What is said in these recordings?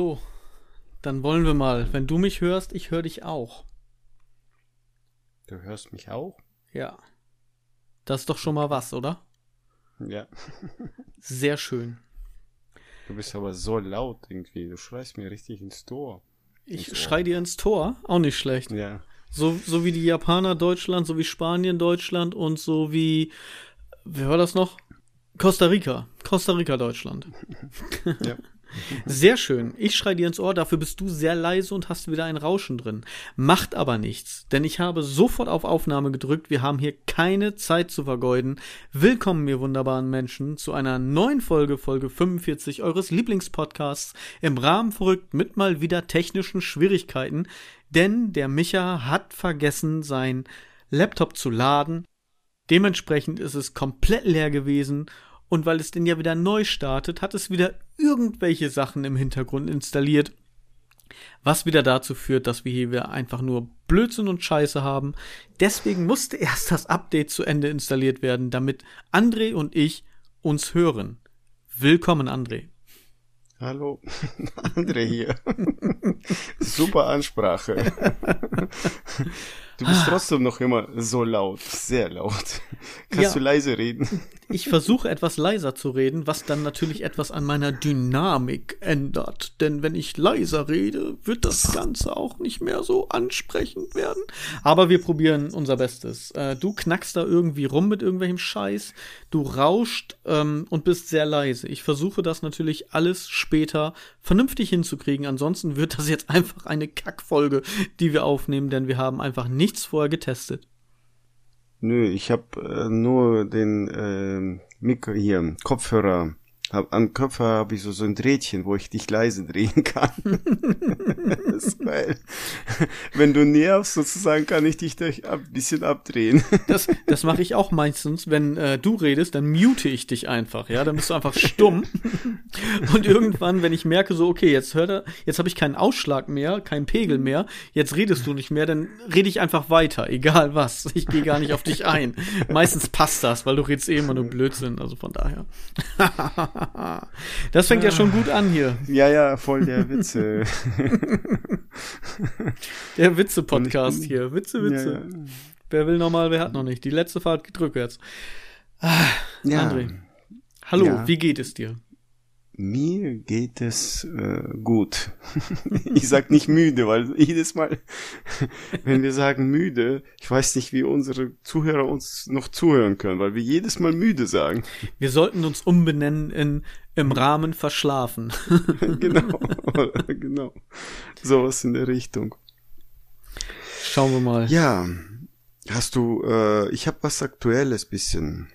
So, dann wollen wir mal. Wenn du mich hörst, ich höre dich auch. Du hörst mich auch? Ja. Das ist doch schon mal was, oder? Ja. Sehr schön. Du bist aber so laut irgendwie. Du schreist mir richtig ins Tor. Ich schrei dir ins Tor. Auch nicht schlecht. Ja. So, so wie die Japaner Deutschland, so wie Spanien Deutschland und so wie, wer war das noch? Costa Rica. Costa Rica Deutschland. ja. Sehr schön. Ich schrei dir ins Ohr, dafür bist du sehr leise und hast wieder ein Rauschen drin. Macht aber nichts, denn ich habe sofort auf Aufnahme gedrückt. Wir haben hier keine Zeit zu vergeuden. Willkommen, ihr wunderbaren Menschen, zu einer neuen Folge, Folge 45 eures Lieblingspodcasts im Rahmen verrückt mit mal wieder technischen Schwierigkeiten, denn der Micha hat vergessen, sein Laptop zu laden. Dementsprechend ist es komplett leer gewesen und weil es denn ja wieder neu startet, hat es wieder irgendwelche Sachen im Hintergrund installiert, was wieder dazu führt, dass wir hier wieder einfach nur Blödsinn und Scheiße haben. Deswegen musste erst das Update zu Ende installiert werden, damit André und ich uns hören. Willkommen, André. Hallo, André hier. Super Ansprache. Du bist trotzdem noch immer so laut, sehr laut. Kannst ja, du leise reden? Ich versuche etwas leiser zu reden, was dann natürlich etwas an meiner Dynamik ändert. Denn wenn ich leiser rede, wird das Ganze auch nicht mehr so ansprechend werden. Aber wir probieren unser Bestes. Äh, du knackst da irgendwie rum mit irgendwelchem Scheiß, du rauscht ähm, und bist sehr leise. Ich versuche das natürlich alles später vernünftig hinzukriegen. Ansonsten wird das jetzt einfach eine Kackfolge, die wir aufnehmen, denn wir haben einfach nicht nichts vorher getestet? Nö, ich habe äh, nur den äh, Mikro hier, Kopfhörer hab, am Kopf habe ich so, so ein Drähtchen, wo ich dich leise drehen kann. das ist geil. Wenn du nervst, sozusagen, kann ich dich ein bisschen abdrehen. das das mache ich auch meistens. Wenn äh, du redest, dann mute ich dich einfach. Ja, dann bist du einfach stumm. Und irgendwann, wenn ich merke, so, okay, jetzt hört er, jetzt habe ich keinen Ausschlag mehr, keinen Pegel mehr, jetzt redest du nicht mehr, dann rede ich einfach weiter, egal was. Ich gehe gar nicht auf dich ein. Meistens passt das, weil du redest eh immer nur Blödsinn, also von daher. das fängt ja schon gut an hier. Ja, ja, voll der Witze. der Witze-Podcast hier. Witze, Witze. Ja, ja. Wer will nochmal, wer hat noch nicht. Die letzte Fahrt geht rückwärts. Ah, ja. André. Hallo, wie geht es dir? Mir geht es äh, gut. ich sag nicht müde, weil jedes Mal, wenn wir sagen müde, ich weiß nicht, wie unsere Zuhörer uns noch zuhören können, weil wir jedes Mal müde sagen. Wir sollten uns umbenennen in im Rahmen verschlafen. genau, genau. Sowas in der Richtung. Schauen wir mal. Ja, hast du, äh, ich habe was Aktuelles bisschen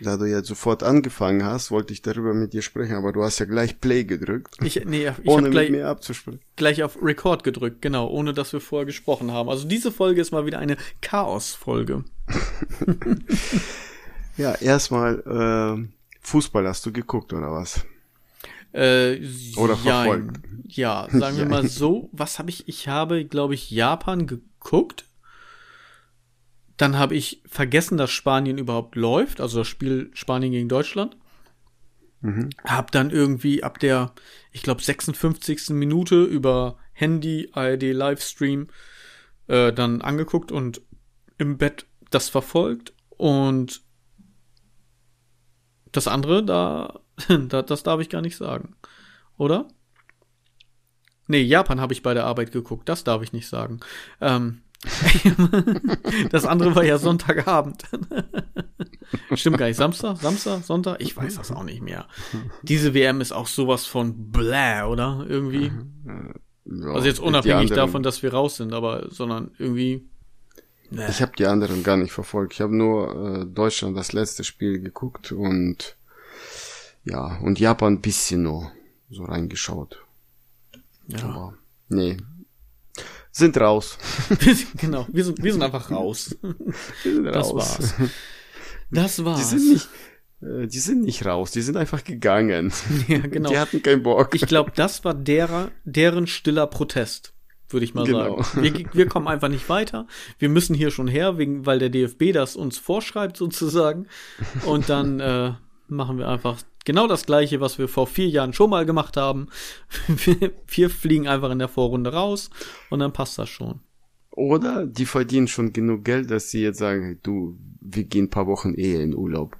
da du ja sofort angefangen hast, wollte ich darüber mit dir sprechen, aber du hast ja gleich Play gedrückt. Ich, nee, ich ohne gleich, mit mir abzusprechen. Gleich auf Record gedrückt, genau, ohne dass wir vorher gesprochen haben. Also diese Folge ist mal wieder eine Chaos-Folge. ja, erstmal, äh, Fußball hast du geguckt, oder was? Äh, oder verfolgt? Ja, ja sagen wir mal so, was habe ich, ich habe, glaube ich, Japan geguckt dann habe ich vergessen, dass Spanien überhaupt läuft, also das Spiel Spanien gegen Deutschland. Mhm. Hab dann irgendwie ab der, ich glaube, 56. Minute über Handy, ARD Livestream äh, dann angeguckt und im Bett das verfolgt und das andere, da, das darf ich gar nicht sagen. Oder? Nee, Japan habe ich bei der Arbeit geguckt, das darf ich nicht sagen. Ähm, das andere war ja Sonntagabend. Stimmt gar nicht. Samstag? Samstag? Sonntag? Ich weiß das auch nicht mehr. Diese WM ist auch sowas von bläh, oder? Irgendwie. Ja, also jetzt unabhängig davon, dass wir raus sind, aber sondern irgendwie. Nee. Ich habe die anderen gar nicht verfolgt. Ich habe nur äh, Deutschland das letzte Spiel geguckt und ja, und Japan ein bisschen nur so reingeschaut. Ja. Aber nee, sind raus. genau, wir sind, wir sind einfach raus. Wir sind das raus. war's. Das war's. Die sind nicht, äh, die sind nicht raus, die sind einfach gegangen. Ja, genau. Die hatten keinen Bock. Ich glaube, das war derer, deren stiller Protest, würde ich mal genau. sagen. Wir, wir kommen einfach nicht weiter. Wir müssen hier schon her, wegen, weil der DFB das uns vorschreibt sozusagen. Und dann, äh, machen wir einfach genau das gleiche, was wir vor vier Jahren schon mal gemacht haben. wir fliegen einfach in der Vorrunde raus und dann passt das schon. Oder die verdienen schon genug Geld, dass sie jetzt sagen, du, wir gehen ein paar Wochen eher in Urlaub.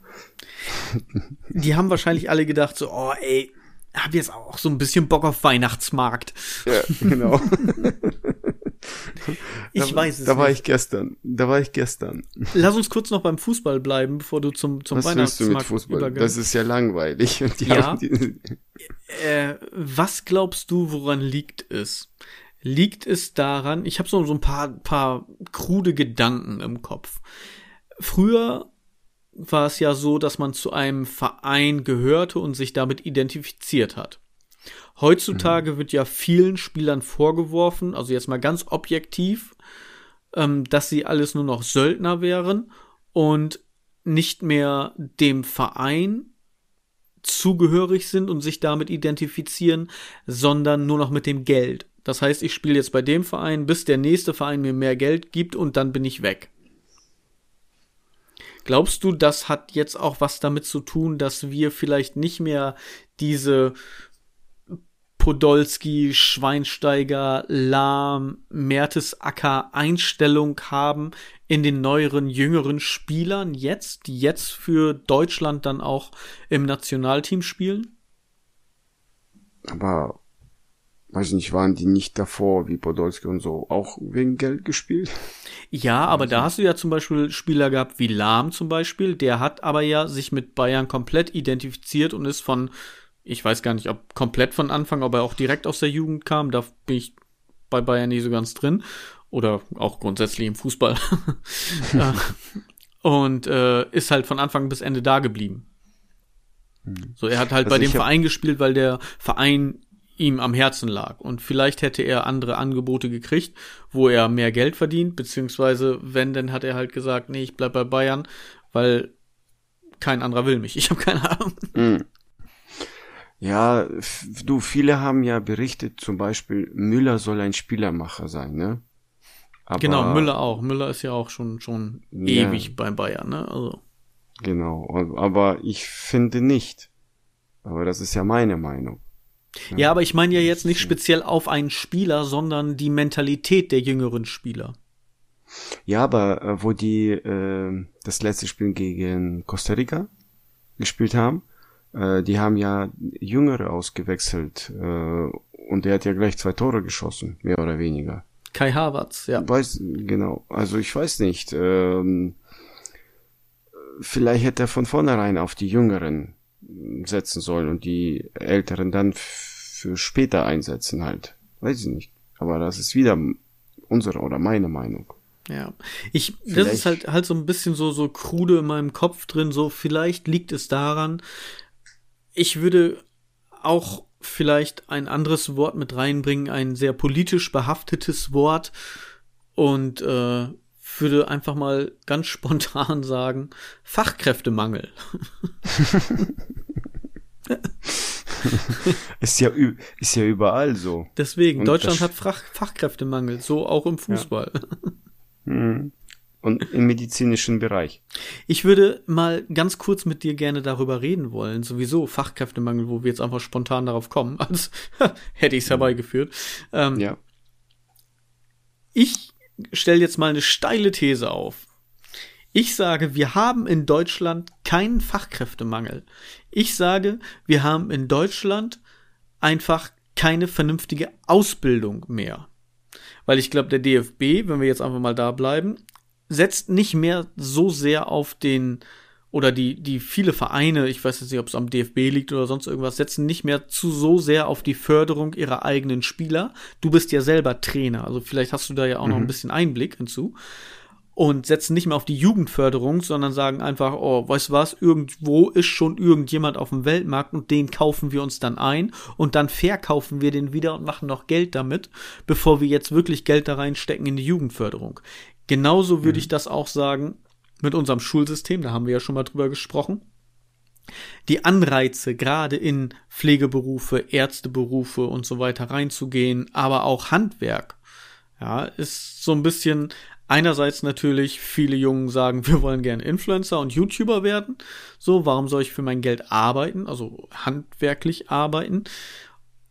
Die haben wahrscheinlich alle gedacht so, oh ey, hab jetzt auch so ein bisschen Bock auf Weihnachtsmarkt. Ja, genau. ich da, weiß es Da war nicht. ich gestern. Da war ich gestern. Lass uns kurz noch beim Fußball bleiben, bevor du zum, zum Was willst du mit Weihnachtsmarkt Fußball? übergehst. Das ist ja langweilig. Ja. Äh, was glaubst du, woran liegt es? Liegt es daran, ich habe so, so ein paar, paar krude Gedanken im Kopf. Früher war es ja so, dass man zu einem Verein gehörte und sich damit identifiziert hat. Heutzutage wird ja vielen Spielern vorgeworfen, also jetzt mal ganz objektiv, ähm, dass sie alles nur noch Söldner wären und nicht mehr dem Verein zugehörig sind und sich damit identifizieren, sondern nur noch mit dem Geld. Das heißt, ich spiele jetzt bei dem Verein, bis der nächste Verein mir mehr Geld gibt und dann bin ich weg. Glaubst du, das hat jetzt auch was damit zu tun, dass wir vielleicht nicht mehr diese Podolski, Schweinsteiger, Lahm, Mertesacker Einstellung haben in den neueren, jüngeren Spielern jetzt, die jetzt für Deutschland dann auch im Nationalteam spielen? aber, weiß nicht, waren die nicht davor, wie Podolski und so, auch wegen Geld gespielt? Ja, aber da hast du ja zum Beispiel Spieler gehabt wie Lahm zum Beispiel, der hat aber ja sich mit Bayern komplett identifiziert und ist von, ich weiß gar nicht, ob komplett von Anfang, ob er auch direkt aus der Jugend kam, da bin ich bei Bayern nie so ganz drin. Oder auch grundsätzlich im Fußball. Äh, und äh, ist halt von Anfang bis Ende da geblieben. So, er hat halt Also bei dem Verein gespielt, weil der Verein ihm am Herzen lag. Und vielleicht hätte er andere Angebote gekriegt, wo er mehr Geld verdient, beziehungsweise wenn, dann hat er halt gesagt, nee, ich bleib bei Bayern, weil kein anderer will mich. Ich habe keine Ahnung. Hm. Ja, du, viele haben ja berichtet, zum Beispiel, Müller soll ein Spielermacher sein, ne? Aber, genau, Müller auch. Müller ist ja auch schon, schon Ja. ewig bei Bayern, ne? Also. Genau, aber ich finde nicht. Aber das ist ja meine Meinung. Ja, aber ich meine ja jetzt nicht speziell auf einen Spieler, sondern die Mentalität der jüngeren Spieler. Ja, aber äh, wo die äh, das letzte Spiel gegen Costa Rica gespielt haben, äh, die haben ja Jüngere ausgewechselt äh, und der hat ja gleich zwei Tore geschossen, mehr oder weniger. Kai Havertz, ja. Weiß, genau. Also ich weiß nicht. Ähm, vielleicht hätte er von vornherein auf die Jüngeren setzen sollen und die Älteren dann für später einsetzen halt. Weiß ich nicht. Aber das ist wieder unsere oder meine Meinung. Ja. Ich, das Vielleicht- ist halt, halt so ein bisschen so, so krude in meinem Kopf drin, so vielleicht liegt es daran, ich würde auch vielleicht ein anderes Wort mit reinbringen, ein sehr politisch behaftetes Wort und äh, würde einfach mal ganz spontan sagen, Fachkräftemangel. Ist ja, ist ja überall so. Deswegen, Und Deutschland hat Fach, Fachkräftemangel, so auch im Fußball. Mhm. Und im medizinischen Bereich. Ich würde mal ganz kurz mit dir gerne darüber reden wollen. Sowieso Fachkräftemangel, wo wir jetzt einfach spontan darauf kommen, als hätte ich es herbeigeführt. Ähm, Ja. Ich stelle jetzt mal eine steile These auf. Ich sage, wir haben in Deutschland keinen Fachkräftemangel. Ich sage, wir haben in Deutschland einfach keine vernünftige Ausbildung mehr. Weil ich glaube, der DFB, wenn wir jetzt einfach mal da bleiben, setzt nicht mehr so sehr auf den oder die, die viele Vereine, ich weiß jetzt nicht, ob es am DFB liegt oder sonst irgendwas, setzen nicht mehr zu so sehr auf die Förderung ihrer eigenen Spieler. Du bist ja selber Trainer, also vielleicht hast du da ja auch noch ein bisschen Einblick hinzu. Und setzen nicht mehr auf die Jugendförderung, sondern sagen einfach, oh, weißt du was, irgendwo ist schon irgendjemand auf dem Weltmarkt und den kaufen wir uns dann ein und dann verkaufen wir den wieder und machen noch Geld damit, bevor wir jetzt wirklich Geld da reinstecken in die Jugendförderung. Genauso würde ich das auch sagen mit unserem Schulsystem, da haben wir ja schon mal drüber gesprochen. Die Anreize, gerade in Pflegeberufe, Ärzteberufe und so weiter reinzugehen, aber auch Handwerk, ja, ist so ein bisschen Einerseits natürlich, viele Jungen sagen, wir wollen gerne Influencer und YouTuber werden. So, warum soll ich für mein Geld arbeiten, also handwerklich arbeiten?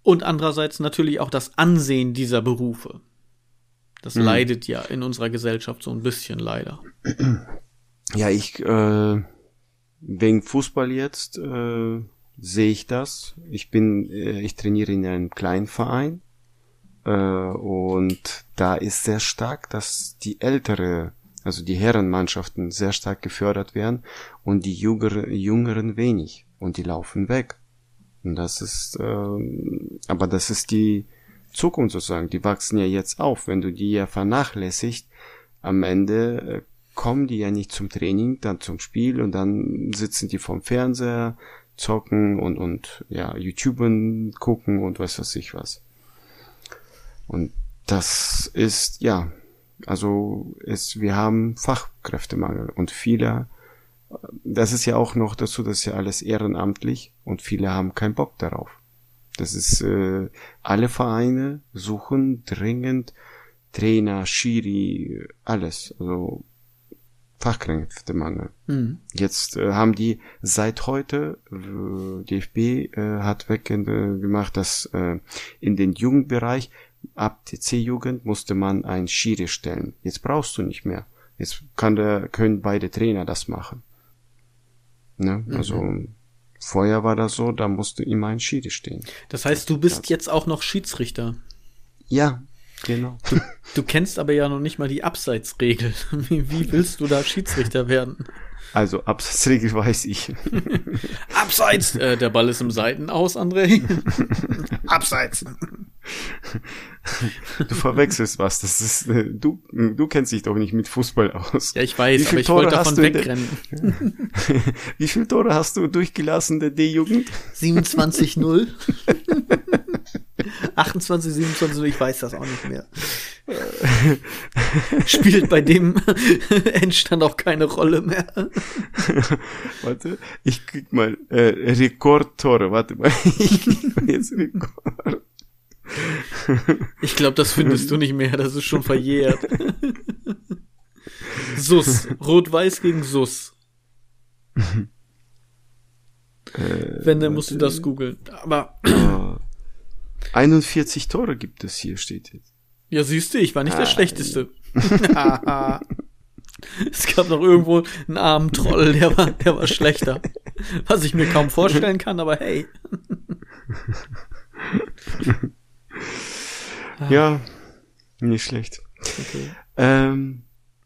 Und andererseits natürlich auch das Ansehen dieser Berufe. Das mhm. leidet ja in unserer Gesellschaft so ein bisschen leider. Ja, ich, äh, wegen Fußball jetzt, äh, sehe ich das. Ich bin, äh, ich trainiere in einem kleinen Verein äh, und da ist sehr stark, dass die ältere, also die Herrenmannschaften sehr stark gefördert werden und die Jüngere, Jüngeren wenig und die laufen weg. Und das ist, äh, aber das ist die Zukunft sozusagen. Die wachsen ja jetzt auf. Wenn du die ja vernachlässigt, am Ende äh, kommen die ja nicht zum Training, dann zum Spiel und dann sitzen die vorm Fernseher, zocken und, und ja, YouTuben gucken und was weiß ich was. Und das ist, ja, also ist, wir haben Fachkräftemangel und viele, das ist ja auch noch dazu, das ist ja alles ehrenamtlich und viele haben keinen Bock darauf. Das ist, äh, alle Vereine suchen dringend Trainer, Schiri, alles. Also Fachkräftemangel. Mhm. Jetzt äh, haben die seit heute, äh, DFB äh, hat weggemacht, dass äh, in den Jugendbereich ab der C-Jugend musste man ein Schiri stellen. Jetzt brauchst du nicht mehr. Jetzt kann der, können beide Trainer das machen. Ne? Mhm. Also vorher war das so, da musste immer ein Schiri stehen. Das heißt, du bist jetzt auch noch Schiedsrichter. Ja, Genau. Du, du, kennst aber ja noch nicht mal die Abseitsregel. Wie, wie willst du da Schiedsrichter werden? Also Abseitsregel weiß ich. Abseits! Äh, der Ball ist im Seitenaus, André. Abseits! Du verwechselst was. Das ist äh, du. Du kennst dich doch nicht mit Fußball aus. Ja, ich weiß, aber ich Tore wollte davon wegrennen. Wie viele Tore hast du durchgelassen der D-Jugend? 27-0. 28, 27, ich weiß das auch nicht mehr. Spielt bei dem Endstand auch keine Rolle mehr. Warte, ich krieg mal äh, Rekordtore. Warte mal, ich krieg mal jetzt Rekord. Ich glaube, das findest du nicht mehr, das ist schon verjährt. Sus, Rot-Weiß gegen Sus. Äh, Wenn, dann musst du das googeln. Aber. 41 Tore gibt es hier, steht jetzt. Ja, siehst du, ich war nicht ah, der Schlechteste. es gab noch irgendwo einen armen Troll, der war, der war schlechter. Was ich mir kaum vorstellen kann, aber hey. ja, nicht schlecht. Okay. Ähm,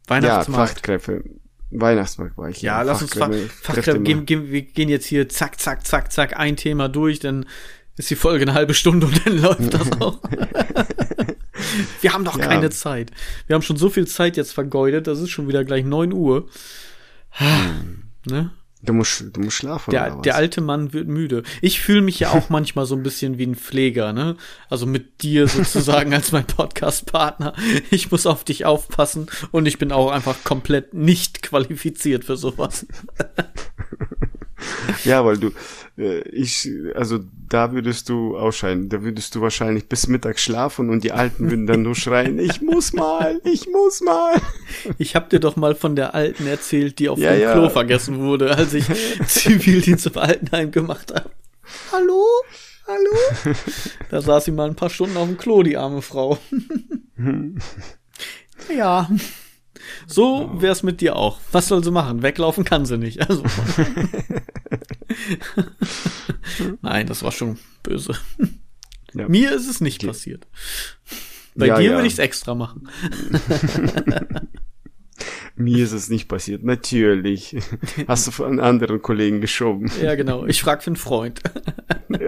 Weihnachtsmarkt. Ja, Fachkräfte. Weihnachtsmarkt war ich. Ja, ja lass uns Fachkräfte, Fachkräfte gehen, gehen, wir gehen jetzt hier zack, zack, zack, zack, ein Thema durch, denn ist die Folge eine halbe Stunde und dann läuft das auch. wir haben doch ja. keine Zeit. Wir haben schon so viel Zeit jetzt vergeudet, das ist schon wieder gleich neun Uhr. Hm. ne? Du musst, du musst schlafen. Der, der alte Mann wird müde. Ich fühle mich ja auch manchmal so ein bisschen wie ein Pfleger, ne? Also mit dir sozusagen als mein Podcast-Partner. Ich muss auf dich aufpassen und ich bin auch einfach komplett nicht qualifiziert für sowas. ja, weil du, äh, ich, also da würdest du ausscheiden. Da würdest du wahrscheinlich bis Mittag schlafen und die Alten würden dann nur schreien, ich muss mal, ich muss mal. Ich hab dir doch mal von der Alten erzählt, die auf ja, dem ja. Klo vergessen wurde, als ich Zivildienst im Altenheim gemacht habe. Hallo? Hallo? Da saß sie mal ein paar Stunden auf dem Klo, die arme Frau. ja. So wär's mit dir auch. Was soll sie machen? Weglaufen kann sie nicht. Also. Nein, das war schon böse. Ja. Mir ist es nicht passiert. Bei ja, dir ja. würde ich es extra machen. Mir ist es nicht passiert, natürlich. Hast du von anderen Kollegen geschoben. Ja, genau. Ich frag für einen Freund.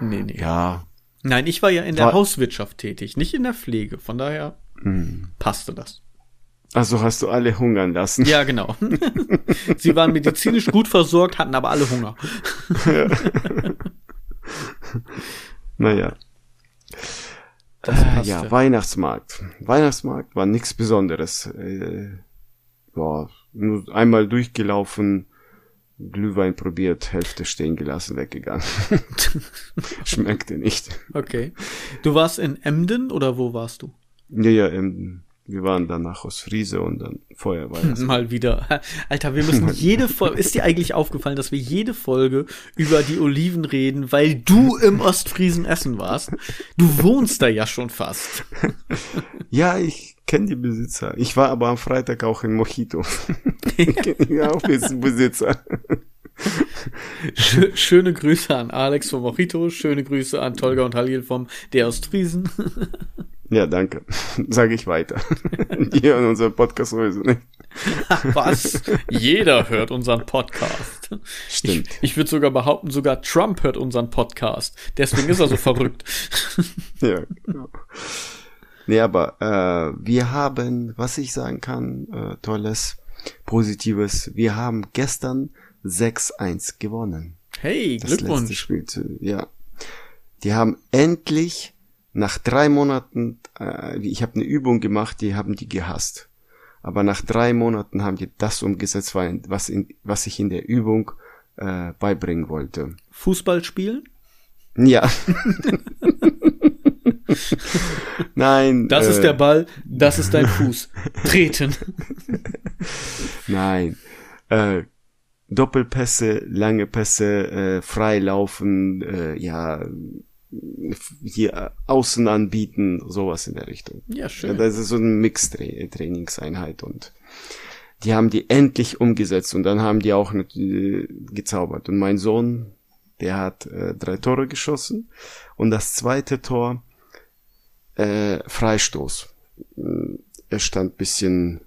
nee, nee. Ja. Nein, ich war ja in der war Hauswirtschaft tätig, nicht in der Pflege. Von daher hm. passte das. Also hast du alle hungern lassen. Ja, genau. Sie waren medizinisch gut versorgt, hatten aber alle Hunger. ja. naja. Äh, ja, Weihnachtsmarkt. Weihnachtsmarkt war nichts Besonderes. Äh, ja, nur einmal durchgelaufen, Glühwein probiert, Hälfte stehen gelassen, weggegangen. Schmeckte nicht. Okay. Du warst in Emden oder wo warst du? Ja, ja, ähm, wir waren danach aus Friese und dann vorher war das. Mal wieder. Alter, wir müssen jede Folge, ist dir eigentlich aufgefallen, dass wir jede Folge über die Oliven reden, weil du im Ostfriesen essen warst? Du wohnst da ja schon fast. Ja, ich kenne die Besitzer. Ich war aber am Freitag auch in Mojito. ich kenne auch diesen Besitzer. Schö schöne Grüße an Alex vom Mojito, schöne Grüße an Tolga und Halil vom Der Ostfriesen. Ja, danke. Sage ich weiter. Die hören unseren Podcast sowieso nicht. Was? Jeder hört unseren Podcast. Stimmt. Ich, ich würde sogar behaupten, sogar Trump hört unseren Podcast. Deswegen ist er so verrückt. Ja, genau. Nee, aber äh, wir haben, was ich sagen kann, äh, tolles, positives, wir haben gestern 6-1 gewonnen. Hey, Das letzte Glückwunsch. Spiel, zu- ja. Die haben endlich nach drei Monaten, äh, ich habe eine Übung gemacht, die haben die gehasst. Aber nach drei Monaten haben die das umgesetzt, was, in, was ich in der Übung äh, beibringen wollte. Fußball spielen? Ja. Nein. Das äh, ist der Ball, das ist dein Fuß. Treten. Nein. Äh, Doppelpässe, lange Pässe, äh, freilaufen, äh, ja, hier außen anbieten, sowas in der Richtung. Ja, Ja, schön. das ist so eine Mix-Trainingseinheit und die haben die endlich umgesetzt und dann haben die auch äh, gezaubert. Und mein Sohn, der hat äh, drei Tore geschossen und das zweite Tor äh, Freistoß. Er stand bisschen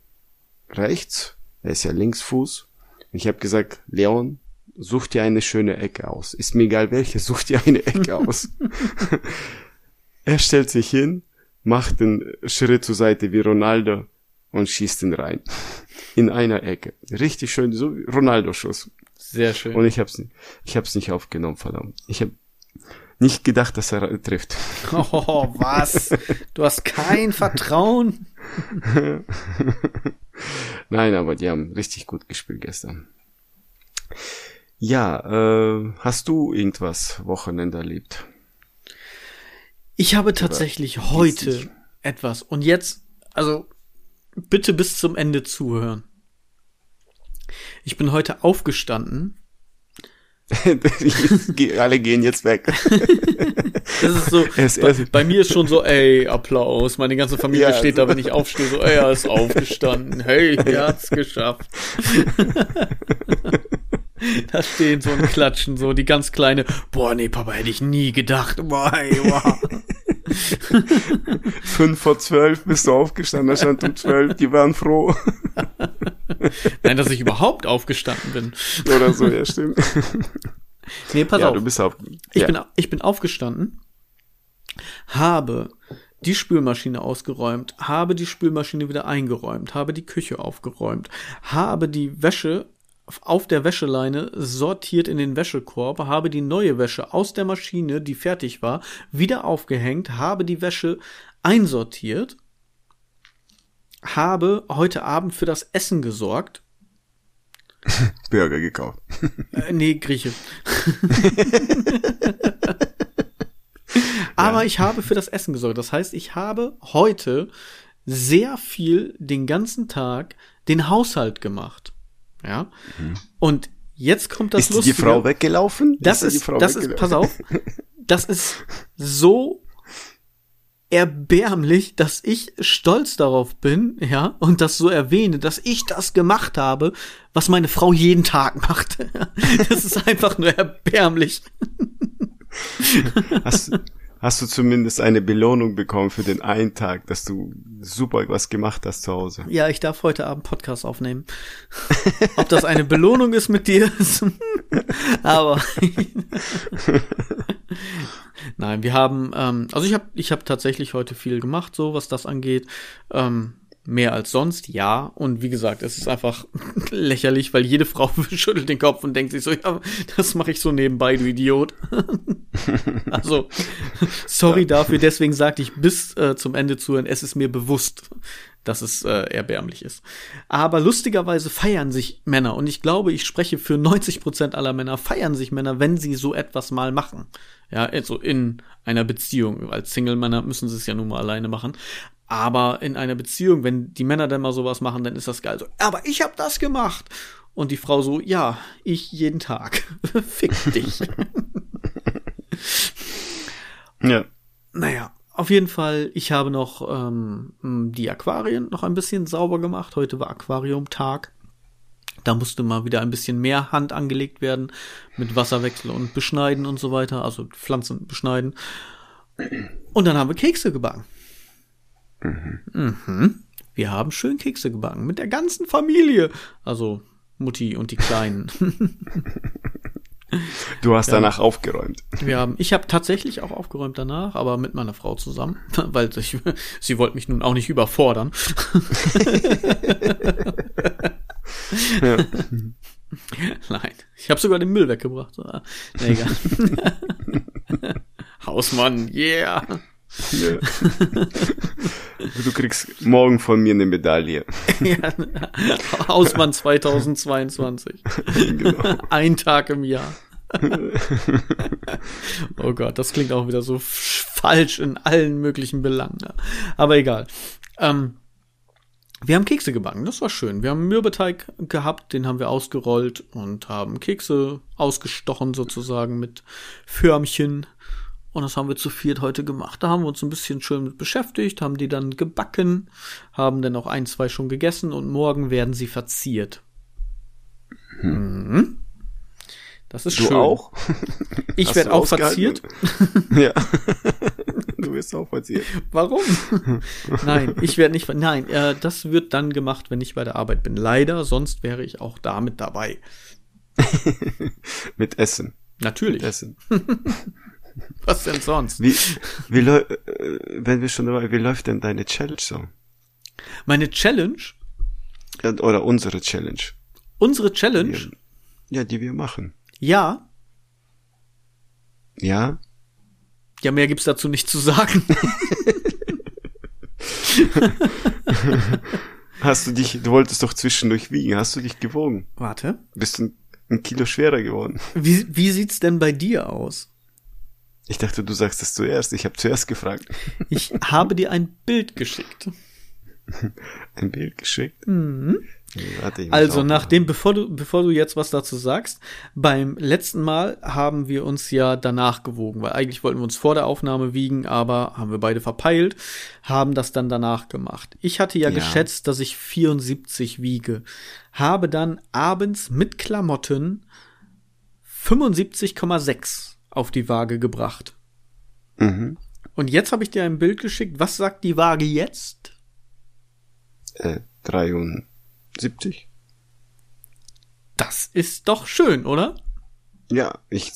rechts, er ist ja Linksfuß. Und ich habe gesagt, Leon, such dir eine schöne Ecke aus. Ist mir egal welche, such dir eine Ecke aus. er stellt sich hin, macht den Schritt zur Seite wie Ronaldo und schießt ihn rein. In einer Ecke. Richtig schön, so wie Ronaldo-Schuss. Sehr schön. Und ich hab's, nicht- ich hab's nicht aufgenommen, verdammt. Ich hab nicht gedacht, dass er trifft. Oh, was? Du hast kein Vertrauen? Nein, aber die haben richtig gut gespielt gestern. Ja, äh, hast du irgendwas Wochenende erlebt? Ich habe tatsächlich heute dich? etwas. Und jetzt, also bitte bis zum Ende zuhören. Ich bin heute aufgestanden. Alle gehen jetzt weg. Das ist so, Er ist- bei, bei mir ist schon so, ey, Applaus. Meine ganze Familie Ja, steht da, wenn ich aufstehe, so, ey, er ist aufgestanden. Hey, er hat's geschafft. da stehen so und klatschen so, die ganz kleine, boah, nee, Papa, hätte ich nie gedacht. Boah, ey, wow. Fünf vor zwölf bist du aufgestanden, da stand um zwölf, die waren froh. Nein, dass ich überhaupt aufgestanden bin. Oder so, ja, stimmt. Nee, pass ja, auf. du bist auf. Ich, ja. bin, ich bin aufgestanden, habe die Spülmaschine ausgeräumt, habe die Spülmaschine wieder eingeräumt, habe die Küche aufgeräumt, habe die Wäsche auf der Wäscheleine sortiert in den Wäschekorb, habe die neue Wäsche aus der Maschine, die fertig war, wieder aufgehängt, habe die Wäsche einsortiert, habe heute Abend für das Essen gesorgt. Burger gekauft. Äh, nee, Grieche. Aber ich habe für das Essen gesorgt. Das heißt, ich habe heute sehr viel den ganzen Tag den Haushalt gemacht. Ja. Und jetzt kommt das ist die Lustige. Frau weggelaufen? Das die ist, Frau das ist, pass auf, das ist so erbärmlich, dass ich stolz darauf bin, ja, und das so erwähne, dass ich das gemacht habe, was meine Frau jeden Tag macht. Das ist einfach nur erbärmlich. Hast, hast du zumindest eine Belohnung bekommen für den einen Tag, dass du super was gemacht hast zu Hause? Ja, ich darf heute Abend Podcast aufnehmen. Ob das eine Belohnung ist mit dir, aber nein, wir haben, ähm, also ich habe, ich habe tatsächlich heute viel gemacht, so was das angeht. Ähm, mehr als sonst, ja. Und wie gesagt, es ist einfach lächerlich, weil jede Frau schüttelt den Kopf und denkt sich so, ja, das mache ich so nebenbei, du Idiot. also, sorry dafür, deswegen sagte ich bis äh, zum Ende zuhören, es ist mir bewusst, dass es äh, erbärmlich ist. Aber lustigerweise feiern sich Männer, und ich glaube, ich spreche für 90 Prozent aller Männer, feiern sich Männer, wenn sie so etwas mal machen. Ja, also in einer Beziehung. Als Single-Männer müssen sie es ja nun mal alleine machen. Aber in einer Beziehung, wenn die Männer dann mal sowas machen, dann ist das geil. So, aber ich habe das gemacht. Und die Frau so, ja, ich jeden Tag. Fick dich. Ja. Naja, auf jeden Fall, ich habe noch ähm, die Aquarien noch ein bisschen sauber gemacht. Heute war Aquariumtag. Da musste mal wieder ein bisschen mehr Hand angelegt werden mit Wasserwechsel und Beschneiden und so weiter, also Pflanzen beschneiden. Und dann haben wir Kekse gebacken. Mhm. Wir haben schön Kekse gebacken mit der ganzen Familie. Also Mutti und die Kleinen. Du hast danach aufgeräumt. Haben, ich habe tatsächlich auch aufgeräumt danach, aber mit meiner Frau zusammen, weil ich, sie wollte mich nun auch nicht überfordern. Ja. Nein, ich habe sogar den Müll weggebracht. Na egal. Hausmann, yeah. Ja. Du kriegst morgen von mir eine Medaille. ja, Hausmann 2022. Genau. Ein Tag im Jahr. oh Gott, das klingt auch wieder so falsch in allen möglichen Belangen. Aber egal. Ähm, wir haben Kekse gebacken, das war schön. Wir haben Mürbeteig gehabt, den haben wir ausgerollt und haben Kekse ausgestochen sozusagen mit Förmchen. Und das haben wir zu viert heute gemacht. Da haben wir uns ein bisschen schön mit beschäftigt, haben die dann gebacken, haben dann auch ein, zwei schon gegessen und morgen werden sie verziert. Mhm. Das ist Du schön. auch? Ich werde auch verziert. Ja. Du wirst auch verziert. Warum? Nein, ich werde nicht. ver- Nein, äh, das wird dann gemacht, wenn ich bei der Arbeit bin. Leider, sonst wäre ich auch da mit dabei. Mit Essen. Natürlich. Essen. Was denn sonst? Wie, wie äh, wenn wir schon dabei, wie läuft denn deine Challenge so? Meine Challenge, Oder unsere Challenge? unsere Challenge, Ja, die wir machen. ja, Ja? ja, mehr gibt's dazu nicht zu sagen. Hast du dich, du wolltest doch zwischendurch wiegen, hast du dich gewogen? Warte. Bist du ein, ein Kilo schwerer geworden? Wie, wie sieht's denn bei dir aus? Ich dachte, du sagst das zuerst. Ich habe zuerst gefragt. Ich habe dir ein Bild geschickt. Ein Bild geschickt. Warte, ich muss Also nachdem, bevor du, bevor du jetzt was dazu sagst, beim letzten Mal haben wir uns ja danach gewogen, weil eigentlich wollten wir uns vor der Aufnahme wiegen, aber haben wir beide verpeilt, haben das dann danach gemacht. Ich hatte ja, Ja. geschätzt, dass ich 74 wiege, habe dann abends mit Klamotten 75,6 auf die Waage gebracht. Mhm. Und jetzt habe ich dir ein Bild geschickt. Was sagt die Waage jetzt? Äh, 73? Das ist doch schön, oder? Ja, ich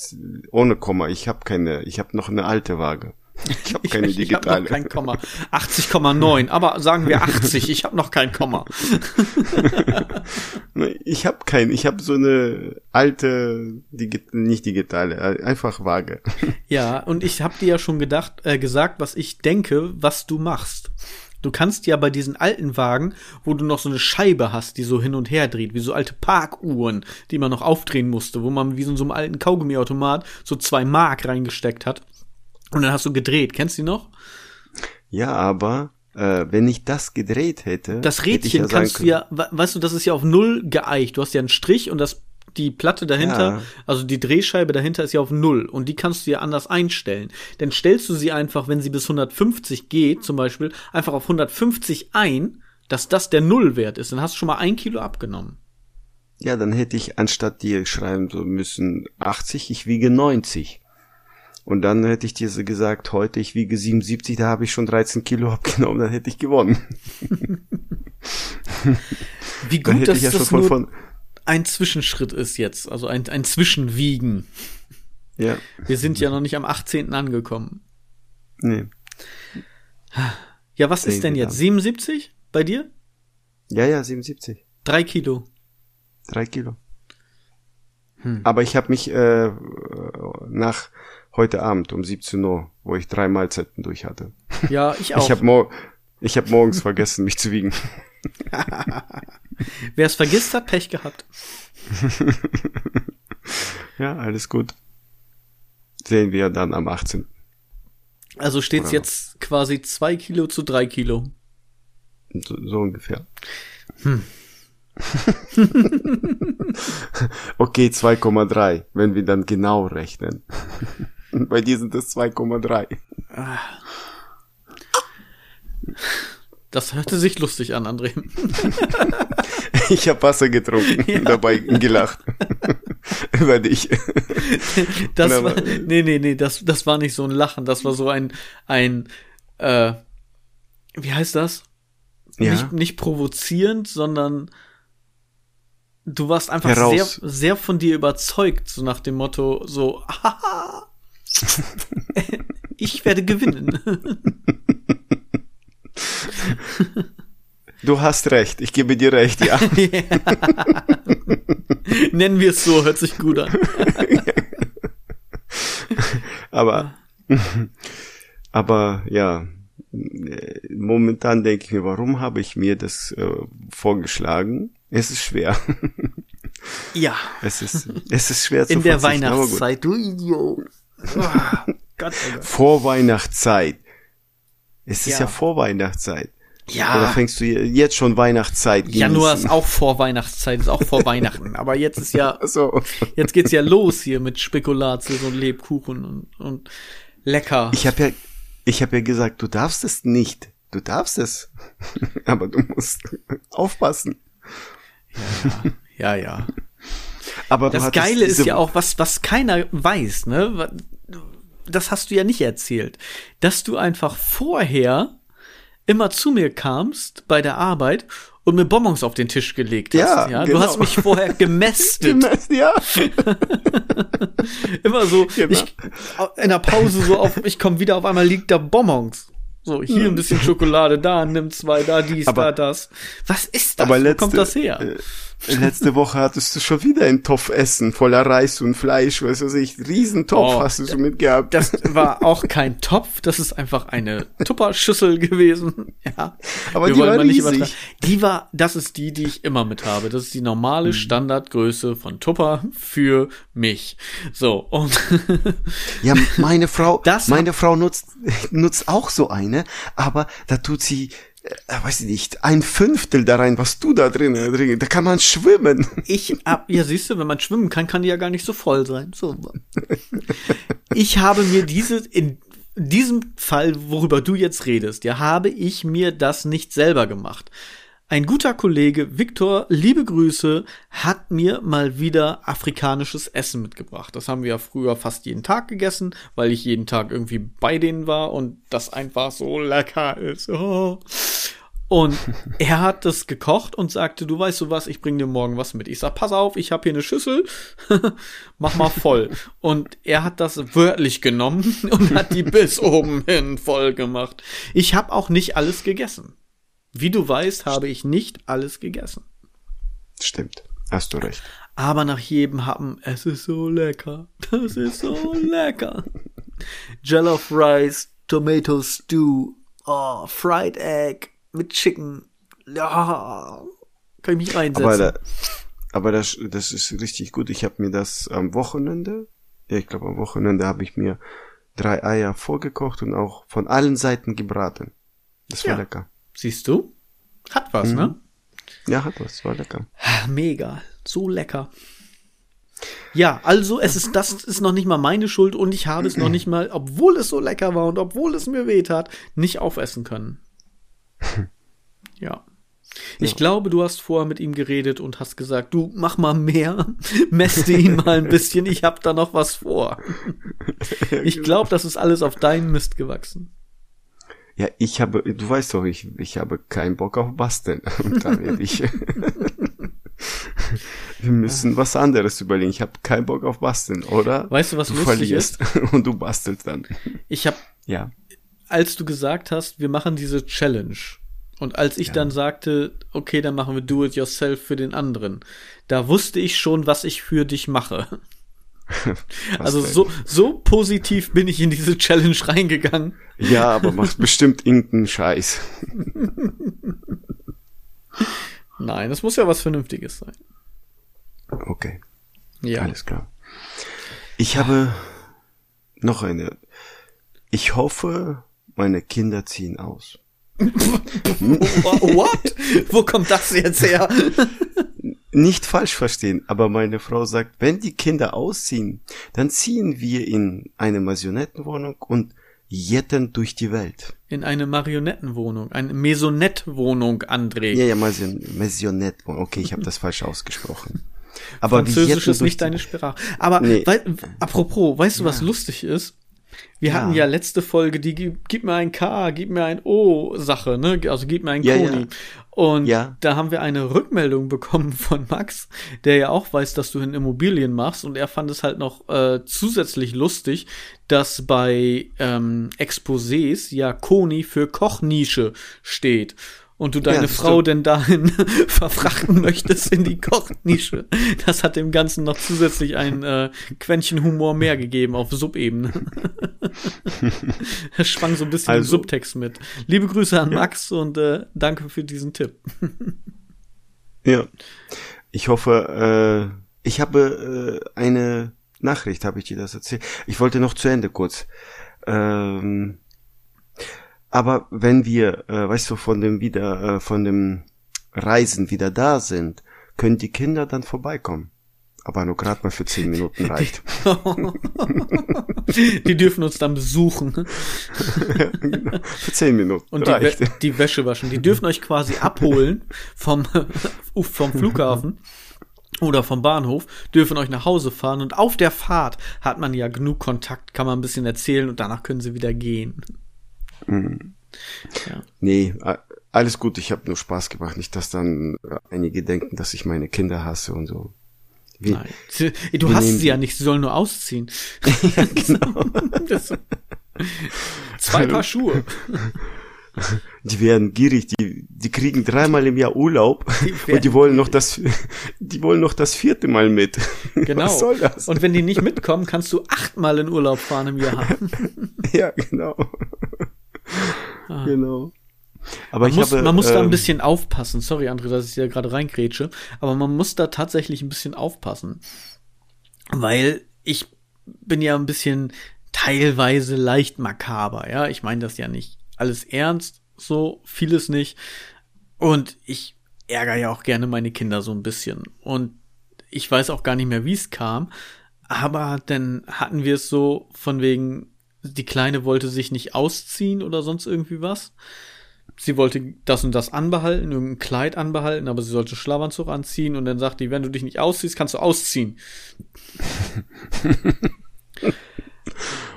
ohne Komma. Ich habe keine. Ich habe noch eine alte Waage. Ich habe keine ich, ich digitale. noch kein Komma. 80,9, aber sagen wir 80, ich habe noch kein Komma. Ich habe kein. Ich habe so eine alte, digi nicht digitale, äh, einfach Waage. Ja, und ich habe dir ja schon gedacht, äh, gesagt, was ich denke, was du machst. Du kannst ja bei diesen alten Wagen, wo du noch so eine Scheibe hast, die so hin und her dreht, wie so alte Parkuhren, die man noch aufdrehen musste, wo man wie so in so einem alten Kaugummiautomat so zwei Mark reingesteckt hat. Und dann hast du gedreht. Kennst du die noch? Ja, aber äh, wenn ich das gedreht hätte, Das Rädchen ja kannst du ja, we- weißt du, das ist ja auf Null geeicht. Du hast ja einen Strich und das, die Platte dahinter, Ja. also die Drehscheibe dahinter ist ja auf Null und die kannst du ja anders einstellen. Dann stellst du sie einfach, wenn sie bis 150 geht, zum Beispiel, einfach auf 150 ein, dass das der Nullwert ist. Dann hast du schon mal ein Kilo abgenommen. Ja, dann hätte ich anstatt dir schreiben müssen 80, ich wiege 90. Und dann hätte ich dir so gesagt, heute ich wiege 77, da habe ich schon 13 Kilo abgenommen, dann hätte ich gewonnen. Wie Dann gut, hätte dass ich ja schon das nur von ein Zwischenschritt ist jetzt, also ein, ein Zwischenwiegen. ja, Wir sind ja noch nicht am 18. angekommen. nee. Ja, was ist denn jetzt? dann. 77 bei dir? Ja, ja, 77. Drei Kilo. Drei Kilo. Hm. Aber ich habe mich äh, nach heute Abend um 17 Uhr, wo ich drei Mahlzeiten durch hatte. Ja, ich auch. Ich habe mor ich hab morgens vergessen, mich zu wiegen. Wer es vergisst, hat Pech gehabt. Ja, alles gut. Sehen wir dann am 18. Also steht's Oder- jetzt quasi zwei Kilo zu drei Kilo. So, so ungefähr. Hm. okay, 2,3, wenn wir dann genau rechnen. Bei dir sind es 2,3. Das hörte sich lustig an, André. ich habe Wasser getrunken, ja. dabei gelacht. Über dich. Das war, nee, nee, nee, das, das war nicht so ein Lachen, das war so ein, ein, äh, wie heißt das? Ja. Nicht, nicht provozierend, sondern du warst einfach sehr, sehr von dir überzeugt, so nach dem Motto, so, haha, ich werde gewinnen. Du hast recht, ich gebe dir recht, ja. ja. Nennen wir es so, hört sich gut an. aber, aber ja, momentan denke ich mir, warum habe ich mir das äh, vorgeschlagen? Es ist schwer. ja. Es ist, es ist schwer zu In der Weihnachtszeit, du Idiot. Oh, Gott, oh Vor Weihnachtszeit. Es ist ja, ja Vorweihnachtszeit. Ja. Oder fängst du jetzt schon Weihnachtszeit genießen? Januar ist auch vor Weihnachtszeit, ist auch vor Weihnachten. Aber jetzt ist ja, so. jetzt geht's ja los hier mit Spekulatius und Lebkuchen und, und lecker. Ich habe ja, ich habe ja gesagt, du darfst es nicht. Du darfst es. Aber du musst aufpassen. Ja, ja, ja. Aber das Geile ist ja auch, was, was keiner weiß, ne? Das hast du ja nicht erzählt. Dass du einfach vorher immer zu mir kamst bei der Arbeit und mir Bonbons auf den Tisch gelegt hast. Ja, ja? Genau. Du hast mich vorher gemästet. ja. immer so, genau. ich, in der Pause so auf, ich komme wieder, auf einmal liegt da Bonbons. So, hier ein bisschen Schokolade, da, nimm zwei, da, dies, aber, da, das. Was ist das? Aber letzte, Wo kommt das her? Letzte Woche hattest du schon wieder einen Topf essen, voller Reis und Fleisch, was weiß ich, Riesentopf oh, hast du schon mitgehabt. Das war auch kein Topf, das ist einfach eine Tupperschüssel gewesen. Ja. Aber Wir die war riesig. Die war, das ist die, die ich immer mit habe. Das ist die normale hm. Standardgröße von Tupper für mich. So, und. ja, meine Frau, das meine Frau nutzt, nutzt auch so eine, aber da tut sie weiß ich nicht, ein Fünftel da rein, was du da drin, drin da kann man schwimmen. Ich hab, ja siehst du, wenn man schwimmen kann, kann die ja gar nicht so voll sein. So. Ich habe mir diese, in diesem Fall, worüber du jetzt redest, ja, habe ich mir das nicht selber gemacht. Ein guter Kollege, Viktor, liebe Grüße, hat mir mal wieder afrikanisches Essen mitgebracht. Das haben wir ja früher fast jeden Tag gegessen, weil ich jeden Tag irgendwie bei denen war und das einfach so lecker ist. Oh. Und er hat das gekocht und sagte, du weißt du was, ich bring dir morgen was mit. Ich sag, pass auf, ich habe hier eine Schüssel, mach mal voll. Und er hat das wörtlich genommen und hat die bis oben hin voll gemacht. Ich habe auch nicht alles gegessen. Wie du weißt, habe ich nicht alles gegessen. Stimmt, hast du recht. Aber nach jedem Happen, es ist so lecker. Das ist so lecker. Jollof Rice, Tomato Stew, oh, Fried Egg mit Chicken. Ja, kann ich mich reinsetzen. Aber, da, aber das, das ist richtig gut. Ich habe mir das am Wochenende, ja, ich glaube am Wochenende habe ich mir drei Eier vorgekocht und auch von allen Seiten gebraten. Das war ja. lecker. Siehst du? Hat was, ne? mhm. ne? Ja, hat was, war lecker. Mega, so lecker. Ja, also es ist, das ist noch nicht mal meine Schuld und ich habe es noch nicht mal, obwohl es so lecker war und obwohl es mir weh tat, nicht aufessen können. Ja. Ich ja. glaube, du hast vorher mit ihm geredet und hast gesagt, du mach mal mehr, mäste ihn mal ein bisschen, ich hab da noch was vor. Ich glaube, das ist alles auf deinen Mist gewachsen. Ja, ich habe, du weißt doch, ich, ich habe keinen Bock auf Basteln. Und da werde ich. Wir müssen was anderes überlegen. Ich habe keinen Bock auf Basteln, oder? Weißt du, was du lustig ist? Und du bastelst dann. Ich habe, ja. als du gesagt hast, wir machen diese Challenge. Und als ich ja. dann sagte, okay, dann machen wir Do It Yourself für den anderen, da wusste ich schon, was ich für dich mache also so, so positiv bin ich in diese Challenge reingegangen. Ja, aber machst bestimmt irgendeinen Scheiß. Nein, das muss ja was Vernünftiges sein. Okay. Ja. Alles klar. Ich habe noch eine. Ich hoffe, meine Kinder ziehen aus. What? Wo kommt das jetzt her? Nicht falsch verstehen, aber meine Frau sagt, wenn die Kinder ausziehen, dann ziehen wir in eine Marionettenwohnung und jetten durch die Welt. In eine Marionettenwohnung, eine Maisonette-Wohnung, André. Ja, ja, Maisonette-Wohnung. Okay, ich habe das falsch ausgesprochen. Aber Französisch ist nicht deine Sprache. Aber nee. weil, apropos, weißt du, was lustig ist? Wir ja. hatten ja letzte Folge die gib mir ein K, gib mir ein O Sache, ne? Also gib mir ein ja, Koni. Ja. Und ja. da haben wir eine Rückmeldung bekommen von Max, der ja auch weiß, dass du in Immobilien machst und er fand es halt noch äh, zusätzlich lustig, dass bei ähm, Exposés ja Koni für Kochnische steht und du deine ja, Frau stimmt. denn dahin verfrachten möchtest in die Kochnische. Das hat dem Ganzen noch zusätzlich ein äh, Quäntchen Humor mehr gegeben auf Subebene. Es schwang so ein bisschen also, im Subtext mit. Liebe Grüße an Max und äh, danke für diesen Tipp. ja. Ich hoffe, äh, ich habe äh, eine Nachricht, habe ich dir das erzählt. Ich wollte noch zu Ende kurz. Ähm, aber wenn wir, äh, weißt du, von dem wieder, äh, von dem Reisen wieder da sind, können die Kinder dann vorbeikommen. Aber nur gerade mal für zehn Minuten reicht. die dürfen uns dann besuchen. ja, genau. Für zehn Minuten. Und die, Wä die, Wäsche waschen. Die dürfen euch quasi abholen vom, vom Flughafen oder vom Bahnhof, dürfen euch nach Hause fahren und auf der Fahrt hat man ja genug Kontakt, kann man ein bisschen erzählen und danach können sie wieder gehen. Mhm. Ja. Nee, alles gut, ich habe nur Spaß gemacht. Nicht, dass dann einige denken, dass ich meine Kinder hasse und so. Wie, Nein. Du hast sie ja nicht, sie sollen nur ausziehen. ja, genau. Zwei Paar Schuhe. Die werden gierig, die, die kriegen dreimal im Jahr Urlaub die und die wollen noch das, die wollen noch das vierte Mal mit. Genau. Was soll das? Und wenn die nicht mitkommen, kannst du achtmal in Urlaub fahren im Jahr. ja, genau. Ah. Genau. Aber man, muss, habe, man muss ähm, da ein ähm, bisschen aufpassen. Sorry, André, dass ich da gerade reingrätsche. Aber man muss da tatsächlich ein bisschen aufpassen. Weil ich bin ja ein bisschen teilweise leicht makaber, ja. Ich meine das ja nicht alles ernst, so vieles nicht. Und ich ärgere ja auch gerne meine Kinder so ein bisschen. Und ich weiß auch gar nicht mehr, wie es kam. Aber dann hatten wir es so von wegen, die Kleine wollte sich nicht ausziehen oder sonst irgendwie was. Sie wollte das und das anbehalten, irgendein Kleid anbehalten, aber sie sollte Schlafanzug anziehen und dann sagt die, wenn du dich nicht ausziehst, kannst du ausziehen.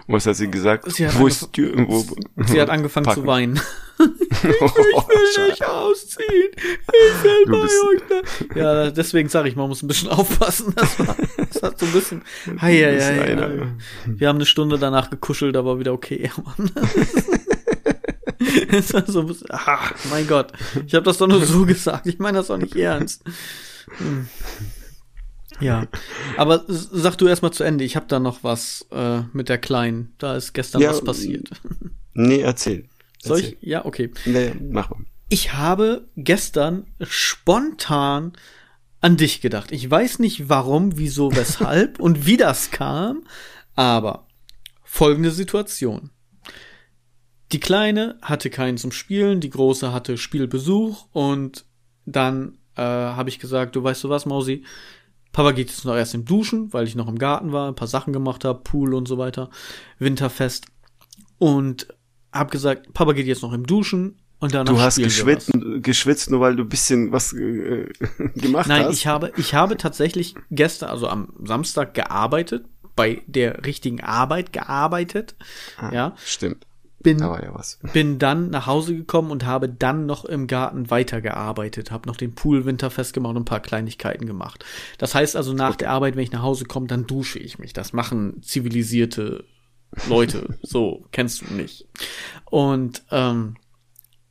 Was hat sie gesagt? Sie hat, Wo ist die, wo, sie hat angefangen packen. zu weinen. ich, will, will nicht ausziehen. Ich will bei euch da. Ja, deswegen sage ich, man muss ein bisschen aufpassen. Das, war, das hat so ein bisschen. Hei, hei, hei, hei. Wir haben eine Stunde danach gekuschelt, aber wieder okay. Mann. das war so ein bisschen, ach, mein Gott. Ich habe das doch nur so gesagt. Ich meine das doch nicht ernst. Hm. Ja, aber sag du erstmal zu Ende. Ich habe da noch was äh, mit der Kleinen. Da ist gestern ja, was passiert. Nee, erzähl. Soll ich? Ja, okay. Nee, mach mal. Ich habe gestern spontan an dich gedacht. Ich weiß nicht warum, wieso, weshalb und wie das kam, aber folgende Situation. Die Kleine hatte keinen zum Spielen, die Große hatte Spielbesuch und dann äh, habe ich gesagt, du weißt du was, Mausi, Papa geht jetzt noch erst im Duschen, weil ich noch im Garten war, ein paar Sachen gemacht habe, Pool und so weiter, Winterfest. Und hab gesagt, Papa geht jetzt noch im Duschen und danach Du hast geschwitzt, geschwitzt, nur weil du ein bisschen was äh, gemacht Nein, hast. Nein, ich habe, ich habe tatsächlich gestern, also am Samstag gearbeitet, bei der richtigen Arbeit gearbeitet. Ah, ja. Stimmt bin, ja bin dann nach Hause gekommen und habe dann noch im Garten weitergearbeitet, habe noch den Pool winterfest gemacht und ein paar Kleinigkeiten gemacht. Das heißt also nach okay. der Arbeit, wenn ich nach Hause komme, dann dusche ich mich. Das machen zivilisierte Leute. so kennst du nicht. Und ähm,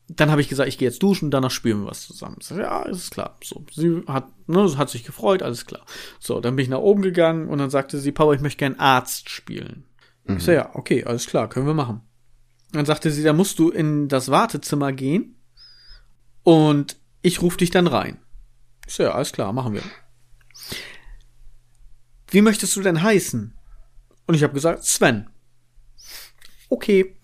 dann habe ich gesagt, ich gehe jetzt duschen, danach spüren wir was zusammen. Sag, ja, ist klar. So, sie hat, ne, hat sich gefreut, alles klar. So, dann bin ich nach oben gegangen und dann sagte sie, Papa, ich möchte gern Arzt spielen. Mhm. Ich sag, ja, okay, alles klar, können wir machen. Dann sagte sie, da musst du in das Wartezimmer gehen und ich rufe dich dann rein. Ich so, ja, alles klar, machen wir. Wie möchtest du denn heißen? Und ich habe gesagt, Sven. Okay.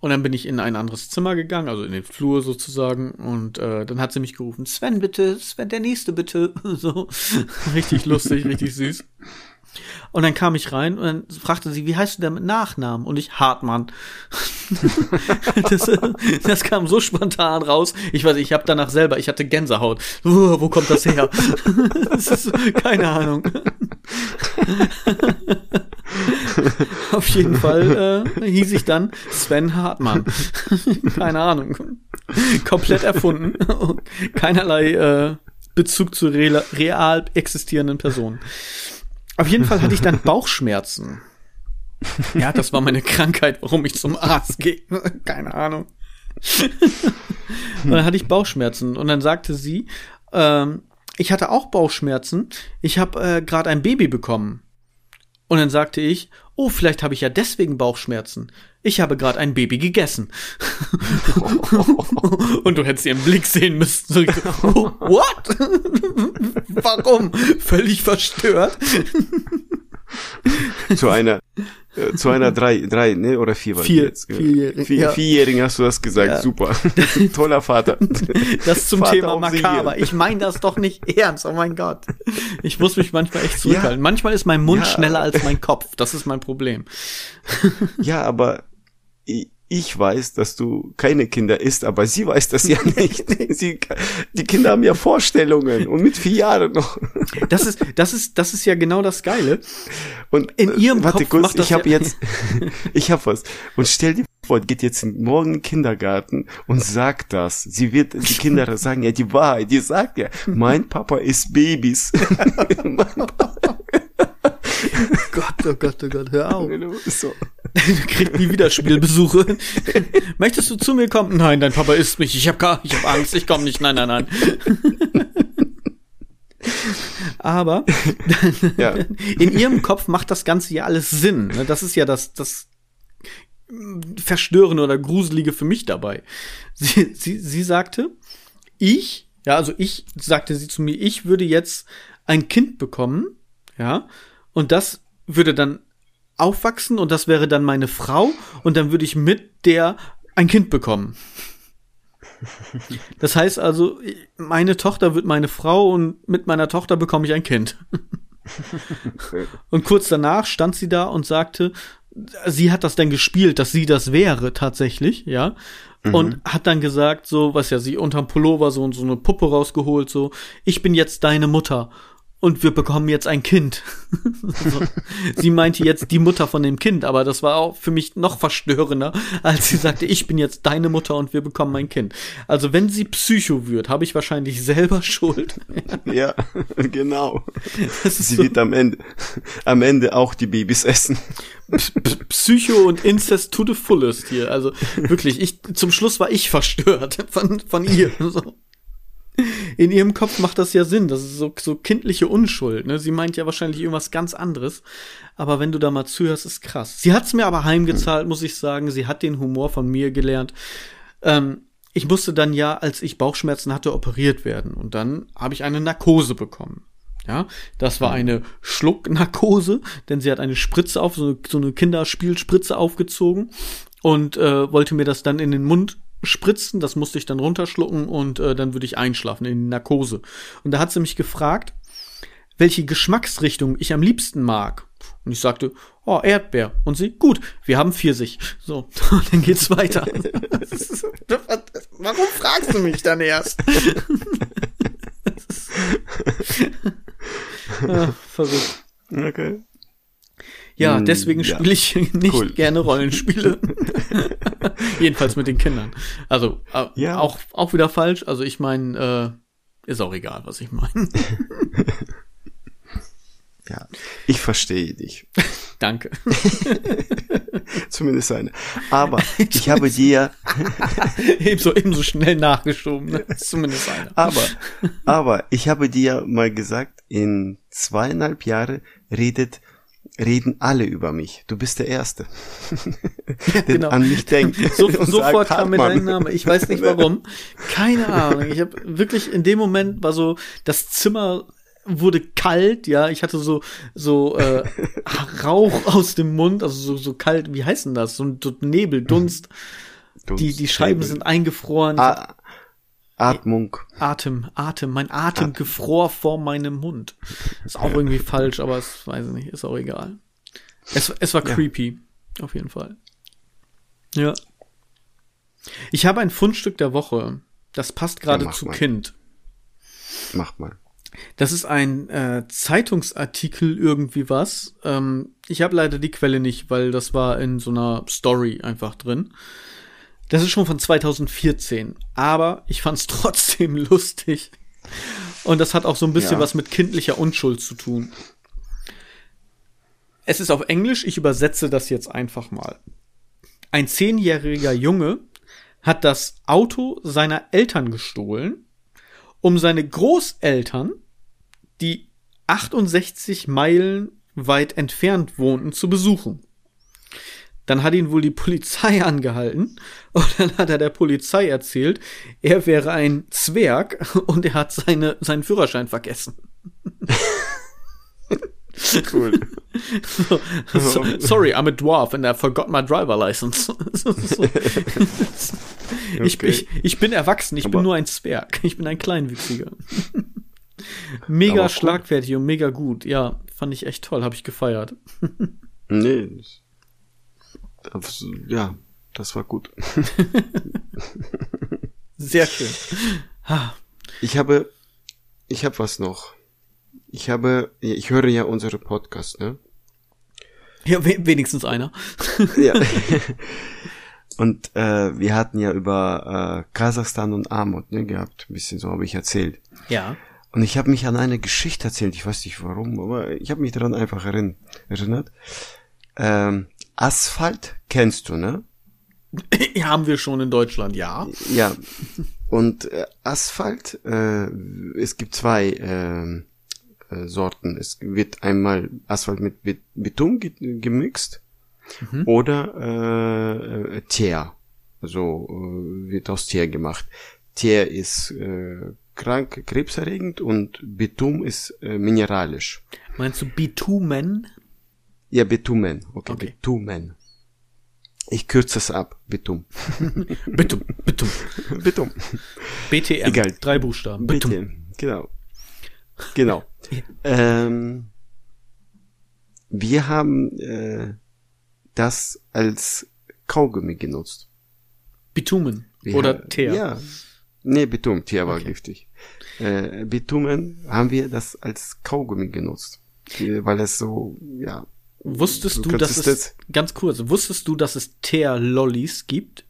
und dann bin ich in ein anderes Zimmer gegangen, also in den Flur sozusagen. Und äh, dann hat sie mich gerufen, Sven bitte, Sven, der nächste bitte. So richtig lustig, richtig süß. Und dann kam ich rein und dann fragte sie, wie heißt du denn mit Nachnamen? Und ich, Hartmann. das, das kam so spontan raus. Ich weiß, ich habe danach selber, ich hatte Gänsehaut. Uh, wo kommt das her? das ist, keine Ahnung. Auf jeden Fall äh, hieß ich dann Sven Hartmann. keine Ahnung. Komplett erfunden. Keinerlei äh, Bezug zu real, real existierenden Personen. Auf jeden Fall hatte ich dann Bauchschmerzen. Ja, das war meine Krankheit, warum ich zum Arzt gehe. Keine Ahnung. und dann hatte ich Bauchschmerzen und dann sagte sie, ähm, ich hatte auch Bauchschmerzen. Ich habe äh, gerade ein Baby bekommen. Und dann sagte ich, oh, vielleicht habe ich ja deswegen Bauchschmerzen. Ich habe gerade ein Baby gegessen. und du hättest ihren Blick sehen müssen. So, oh, what? Warum? Völlig verstört. zu einer äh, zu einer drei, drei, ne, oder vier war vier, jetzt. Vierjährigen, vier, ja. Vierjährigen hast du das gesagt, Ja. super. Toller Vater. Das zum Vater Thema makaber. Ich meine das doch nicht ernst. Oh mein Gott. Ich muss mich manchmal echt zurückhalten. Manchmal ist mein Mund Ja. schneller als mein Kopf. Das ist mein Problem. Ja, aber ich, weiß, dass du keine Kinder isst, aber sie weiß das ja nicht. Sie, die Kinder haben ja Vorstellungen und mit vier Jahren noch. Das ist, das ist, das ist ja genau das Geile. Und In äh, ihrem warte Kopf kurz, macht das ich habe ja- jetzt, ich habe was. Und stell dir vor, geht jetzt morgen in den Kindergarten und sagt das. Sie wird, die Kinder sagen ja die Wahrheit. Die sagt ja, mein Papa isst Babys. Gott, oh Gott, oh Gott, hör auf. so. Du kriegst nie wieder Spielbesuche. Möchtest du zu mir kommen? Nein, dein Papa isst mich. Ich habe gar, ich habe Angst. Ich komme nicht. Nein, nein, nein. Aber Ja. in ihrem Kopf macht das Ganze ja alles Sinn. ne? Das ist ja das, das Verstörende oder Gruselige für mich dabei. Sie, sie, sie sagte, ich, ja, also ich, sagte sie zu mir, ich würde jetzt ein Kind bekommen, ja, und das würde dann aufwachsen und das wäre dann meine Frau und dann würde ich mit der ein Kind bekommen. Das heißt also, meine Tochter wird meine Frau und mit meiner Tochter bekomme ich ein Kind. Und kurz danach stand sie da und sagte, sie hat das dann gespielt, dass sie das wäre tatsächlich, ja. Und hat dann gesagt, so, was ja, sie unterm Pullover so, so eine Puppe rausgeholt, so, ich bin jetzt deine Mutter und wir bekommen jetzt ein Kind. so. Sie meinte jetzt die Mutter von dem Kind, aber das war auch für mich noch verstörender, als sie sagte, ich bin jetzt deine Mutter und wir bekommen ein Kind. Also wenn sie Psycho wird, habe ich wahrscheinlich selber Schuld. Ja, genau. Sie so wird am Ende, am Ende auch die Babys essen. Psycho und Incest to the fullest hier. Also wirklich, ich zum Schluss war ich verstört von, von ihr. So. In ihrem Kopf macht das ja Sinn. Das ist so, so kindliche Unschuld. Ne? Sie meint ja wahrscheinlich irgendwas ganz anderes. Aber wenn du da mal zuhörst, ist krass. Sie hat's mir aber heimgezahlt, muss ich sagen. Sie hat den Humor von mir gelernt. Ähm, ich musste dann ja, als ich Bauchschmerzen hatte, operiert werden. Und dann habe ich eine Narkose bekommen. Ja, das war eine Schlucknarkose, denn sie hat eine Spritze auf, so eine, so eine Kinderspielspritze aufgezogen und äh, wollte mir das dann in den Mund spritzen. Das musste ich dann runterschlucken und äh, dann würde ich einschlafen in die Narkose. Und da hat sie mich gefragt, welche Geschmacksrichtung ich am liebsten mag. Und ich sagte, oh, Erdbeer. Und sie, gut, wir haben Pfirsich. So, und dann geht's weiter. Warum fragst du mich dann erst? ah, verrückt. Okay. Ja, Mm, deswegen ja. spiele ich nicht Cool. gerne Rollenspiele. Jedenfalls mit den Kindern. Also äh, Ja. auch auch wieder falsch. Also ich meine, äh, ist auch egal, was ich meine. Ja, ich verstehe dich. Danke. Zumindest eine. Aber ich habe dir, ebenso ebenso schnell nachgeschoben. Ne? Zumindest einer. aber, aber ich habe dir mal gesagt, in zweieinhalb Jahre redet, reden alle über mich. Du bist der Erste. der genau. an mich denkt. So, sofort sagt, kam mir dein Name. Ich weiß nicht warum. Keine Ahnung. Ich habe wirklich in dem Moment war so das Zimmer wurde kalt, ja, ich hatte so so äh, Rauch aus dem Mund, also so so kalt, wie heißt denn das? So ein so Nebel, Dunst. Dunst, die die Scheiben Nebel. sind eingefroren. A Atmung. Atem, Atem, mein Atem gefror vor meinem Mund. Ist auch irgendwie falsch, aber es weiß ich nicht, ist auch egal. Es, es war Ja. creepy, auf jeden Fall. Ja. Ich habe ein Fundstück der Woche. Das passt gerade mach zu mal. Kind. Mach mal. Das ist ein äh, Zeitungsartikel irgendwie was. Ähm, ich habe leider die Quelle nicht, weil das war in so einer Story einfach drin. Das ist schon von 2014, aber ich fand es trotzdem lustig. Und das hat auch so ein bisschen Ja. was mit kindlicher Unschuld zu tun. Es ist auf Englisch, ich übersetze das jetzt einfach mal. Ein zehnjähriger Junge hat das Auto seiner Eltern gestohlen, um seine Großeltern, die 68 Meilen weit entfernt wohnten, zu besuchen. Dann hat ihn wohl die Polizei angehalten und dann hat er der Polizei erzählt, er wäre ein Zwerg und er hat seine, seinen Führerschein vergessen. Cool. So, so, sorry, I'm a dwarf and I forgot my driver license. So, ich, Okay. ich, ich bin erwachsen, ich bin Aber- nur ein Zwerg. Ich bin ein Kleinwüchsiger. mega schlagfertig und mega gut. Ja, fand ich echt toll, habe ich gefeiert. nee. Das- Ja, das war gut. Sehr schön. Ich habe, ich habe was noch. Ich habe, ich höre ja unsere Podcast, ne? Ja, we wenigstens einer. Ja. Und äh, wir hatten ja über äh, Kasachstan und Armut ne, gehabt, ein bisschen so habe ich erzählt. Ja. Und ich habe mich an eine Geschichte erzählt, ich weiß nicht warum, aber ich habe mich daran einfach erinn erinnert. Ähm, Asphalt kennst du, ne? Haben wir schon in Deutschland, ja. Ja. Und äh, Asphalt, äh, es gibt zwei ähm, äh, Sorten. Es wird einmal Asphalt mit Bet- Beton ge gemixt oder äh, Teer. Also äh, wird aus Teer gemacht. Teer ist äh, krank, krebserregend und Beton ist äh, mineralisch. Meinst du Bitumen? Ja, Bitumen. Okay, Okay. Bitumen. Ich kürze es ab. Bitum. Bitum, Bitum. Bitum. BTM. Egal. Drei Buchstaben. Bitum. Bitte, genau. Genau. ähm, wir haben äh, das als Kaugummi genutzt. Bitumen. Wir Oder Teer. Ja. Nee, Bitum, Teer war Okay. giftig. Äh, Bitumen haben wir das als Kaugummi genutzt. Äh, Weil es so, ja. Wusstest du, dass es jetzt- ganz kurz, wusstest du, dass es Teer-Lollis gibt?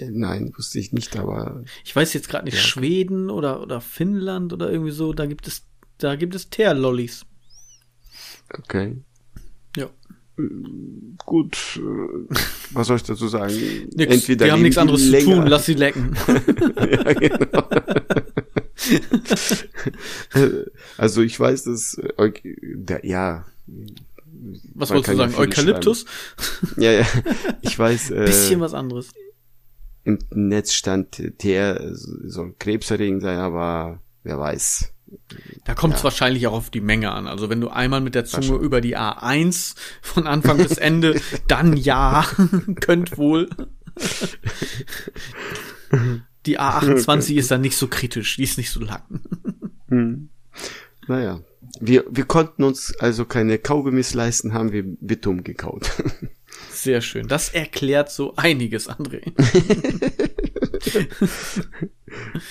Nein, wusste ich nicht, aber Ich weiß jetzt gerade nicht, Ja. Schweden oder, oder Finnland oder irgendwie so, da gibt es, da gibt es Teer-Lollis. okay. Ja. Gut, äh, was soll ich dazu sagen? Nix, die haben nichts anderes zu länger. tun, lass sie lecken. ja, genau. also ich weiß, dass äh, ja. Was wolltest du sagen? Eukalyptus? Ja, ja. Ich weiß, äh, Bisschen was anderes. im Netz stand, der soll krebserregend sein, aber wer weiß. Da kommt es Ja. wahrscheinlich auch auf die Menge an. Also wenn du einmal mit der Zunge über die A1 von Anfang bis Ende, dann ja, könnt wohl. Die A28 ist dann nicht so kritisch, die ist nicht so lang. Hm. Naja. Wir, wir konnten uns also keine Kaugummis leisten, haben wir Bitum gekaut. Sehr schön. Das erklärt so einiges, André.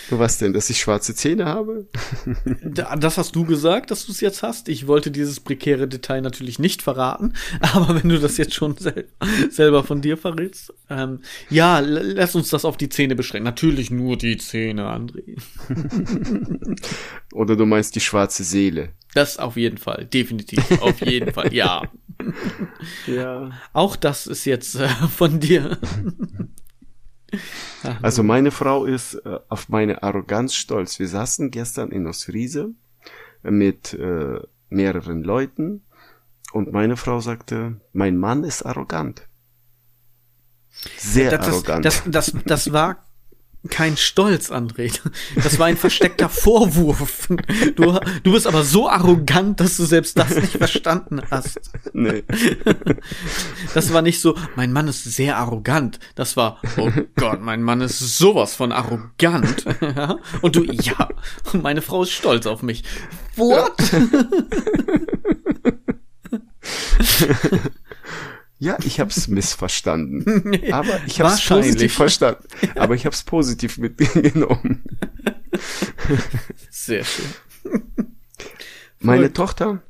Was denn, dass ich schwarze Zähne habe? Da- Das hast du gesagt, dass du es jetzt hast. Ich wollte dieses prekäre Detail natürlich nicht verraten, aber wenn du das jetzt schon sel selber von dir verrätst, ähm, ja, lass uns das auf die Zähne beschränken. Natürlich nur die Zähne, André. Oder du meinst die schwarze Seele? Das auf jeden Fall, definitiv, auf jeden Fall, ja. Ja. Auch das ist jetzt äh, von dir. Also meine Frau ist äh, auf meine Arroganz stolz. Wir saßen gestern in Ostfriese mit äh, mehreren Leuten und meine Frau sagte, mein Mann ist arrogant. Sehr das, arrogant. Das, das, das war kein Stolz, André. Das war ein versteckter Vorwurf. Du, du bist aber so arrogant, dass du selbst das nicht verstanden hast. Nee. Das war nicht so, mein Mann ist sehr arrogant. Das war, oh Gott, mein Mann ist sowas von arrogant. Und du, ja, meine Frau ist stolz auf mich. What? Ja, ich hab's missverstanden. Aber ich hab's positiv verstanden. Aber ich hab's positiv mitgenommen. Sehr schön. Meine Voll. Tochter,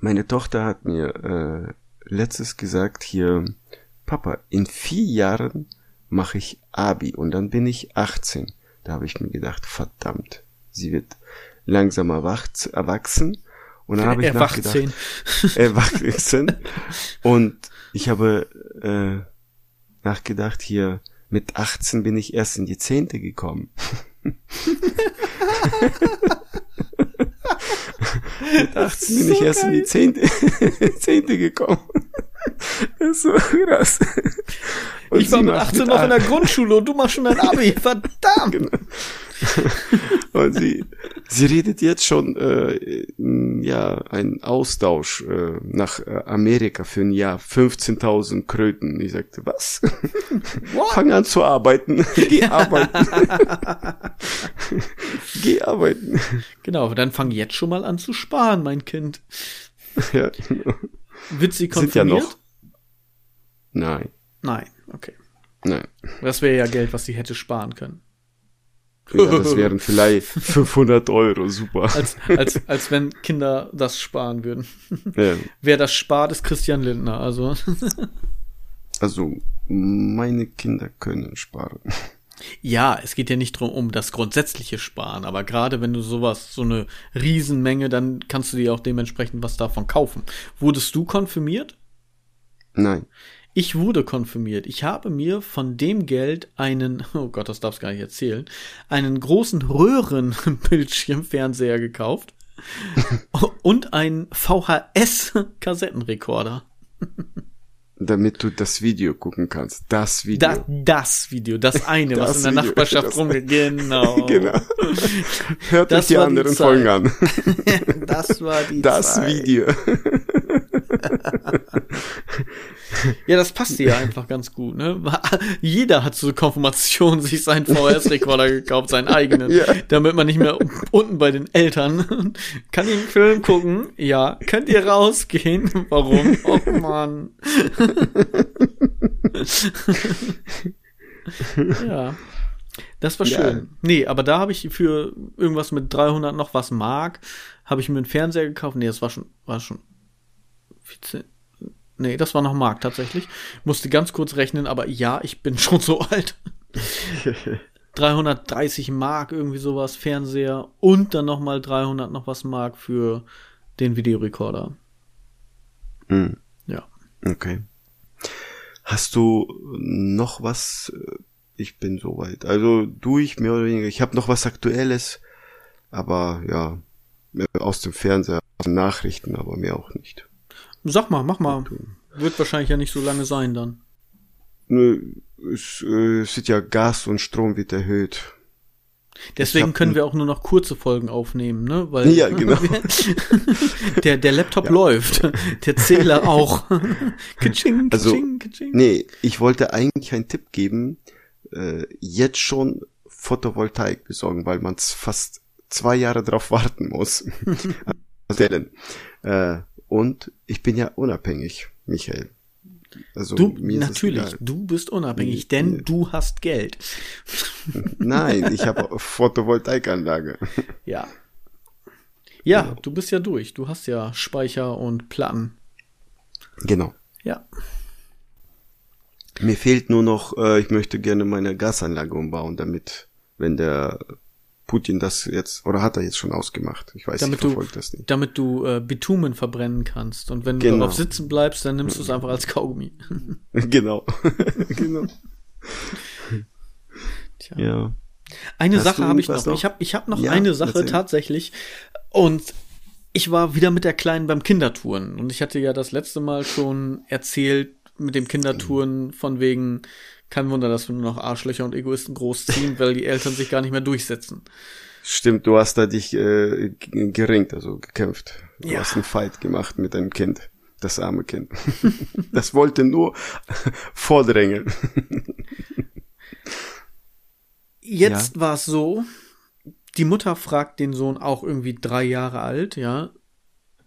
meine Tochter hat mir äh, letztes gesagt hier, Papa, in vier Jahren mache ich Abi und dann bin ich 18. Da habe ich mir gedacht, verdammt, sie wird langsam erwachsen. Und dann habe ich Erwachsen. nachgedacht, erwachsen. Und ich habe äh, nachgedacht, hier mit 18 bin ich erst in die Zehnte gekommen. mit 18 bin so ich erst geil. in die Zehnte, Zehnte gekommen. Das ist so krass. Und ich war mit 18 noch in der Grundschule und du machst schon ein Abi. Verdammt! Genau. Und sie, sie redet jetzt schon, äh, ja, ein Austausch äh, nach äh, Amerika für ein Jahr. 15.000 Kröten. Ich sagte, was? Fang an zu arbeiten. Geh arbeiten. Geh arbeiten. Genau, dann fang jetzt schon mal an zu sparen, mein Kind. Ja, genau. Wird sie konfirmiert? Sind ja noch. Nein. Nein, okay. Nein. Das wäre ja Geld, was sie hätte sparen können. Ja, das wären vielleicht 500 Euro, super. Als, als, als wenn Kinder das sparen würden. Ja. Wer das spart, ist Christian Lindner, also. Also, meine Kinder können sparen. Ja, es geht ja nicht drum um das grundsätzliche Sparen, aber gerade wenn du sowas, so eine Riesenmenge, dann kannst du dir auch dementsprechend was davon kaufen. Wurdest du konfirmiert? Nein. Ich wurde konfirmiert. Ich habe mir von dem Geld einen, oh Gott, das darfst gar nicht erzählen, einen großen Röhrenbildschirmfernseher gekauft und einen VHS-Kassettenrekorder. Damit du das Video gucken kannst. Das Video. Da, das Video, das eine, das was in der Video, Nachbarschaft rumgeht. Genau. genau. Hört das euch die anderen die Folgen an. das war die Das Zeit. Video. Ja, das passt dir ja einfach ganz gut, ne? Jeder hat zur Konfirmation sich seinen VHS-Rekorder gekauft, seinen eigenen, ja. damit man nicht mehr unten bei den Eltern kann den Film gucken. Ja, könnt ihr rausgehen? Warum? Oh Mann. ja. Das war schön. Ja. Nee, aber da habe ich für irgendwas mit 300 noch was Mark, habe ich mir einen Fernseher gekauft. Nee, das war schon, war schon 14, Nee, das war noch Mark tatsächlich. Musste ganz kurz rechnen, aber ja, ich bin schon so alt. 330 Mark irgendwie sowas, Fernseher und dann nochmal 300 noch was Mark für den Videorekorder. Mhm. Ja. Okay. Hast du noch was? Ich bin soweit. Also durch mehr oder weniger. Ich habe noch was Aktuelles, aber ja, aus dem Fernseher, aus den Nachrichten, aber mehr auch nicht. Sag mal, mach mal. Wird wahrscheinlich ja nicht so lange sein dann. Nö, es, äh, es wird ja Gas und Strom wird erhöht. Deswegen können wir auch nur noch kurze Folgen aufnehmen, ne? Weil ja, genau. der, der Laptop ja. läuft, der Zähler auch. kitsching, also, kitsching, kitsching. Nee, ich wollte eigentlich einen Tipp geben, äh, jetzt schon Photovoltaik besorgen, weil man fast zwei Jahre drauf warten muss. äh, und ich bin ja unabhängig, Michael. Also du, natürlich, du bist unabhängig, denn du hast Geld. Nein, ich habe Photovoltaikanlage. Ja. Ja, genau. du bist ja durch. Du hast ja Speicher und Platten. Genau. Ja. Mir fehlt nur noch, äh, ich möchte gerne meine Gasanlage umbauen, damit, wenn der Putin das jetzt, oder hat er jetzt schon ausgemacht? Ich weiß, damit ich verfolge das nicht. Damit du äh, Bitumen verbrennen kannst. Und wenn du genau. darauf sitzen bleibst, dann nimmst du es einfach als Kaugummi. genau. genau. Tja. Ja. Eine Hast Sache habe ich noch. noch. Ich habe ich hab noch ja, eine Sache erzähl. tatsächlich. Und ich war wieder mit der Kleinen beim Kindertouren. Und ich hatte ja das letzte Mal schon erzählt mit dem Kindertouren von wegen Kein Wunder, dass wir nur noch Arschlöcher und Egoisten großziehen, weil die Eltern sich gar nicht mehr durchsetzen. Stimmt, du hast da dich äh, geringt, also gekämpft. Du Ja. hast einen Fight gemacht mit deinem Kind. Das arme Kind. das wollte nur vordrängeln. Jetzt war es so, die Mutter fragt den Sohn auch irgendwie drei Jahre alt, ja.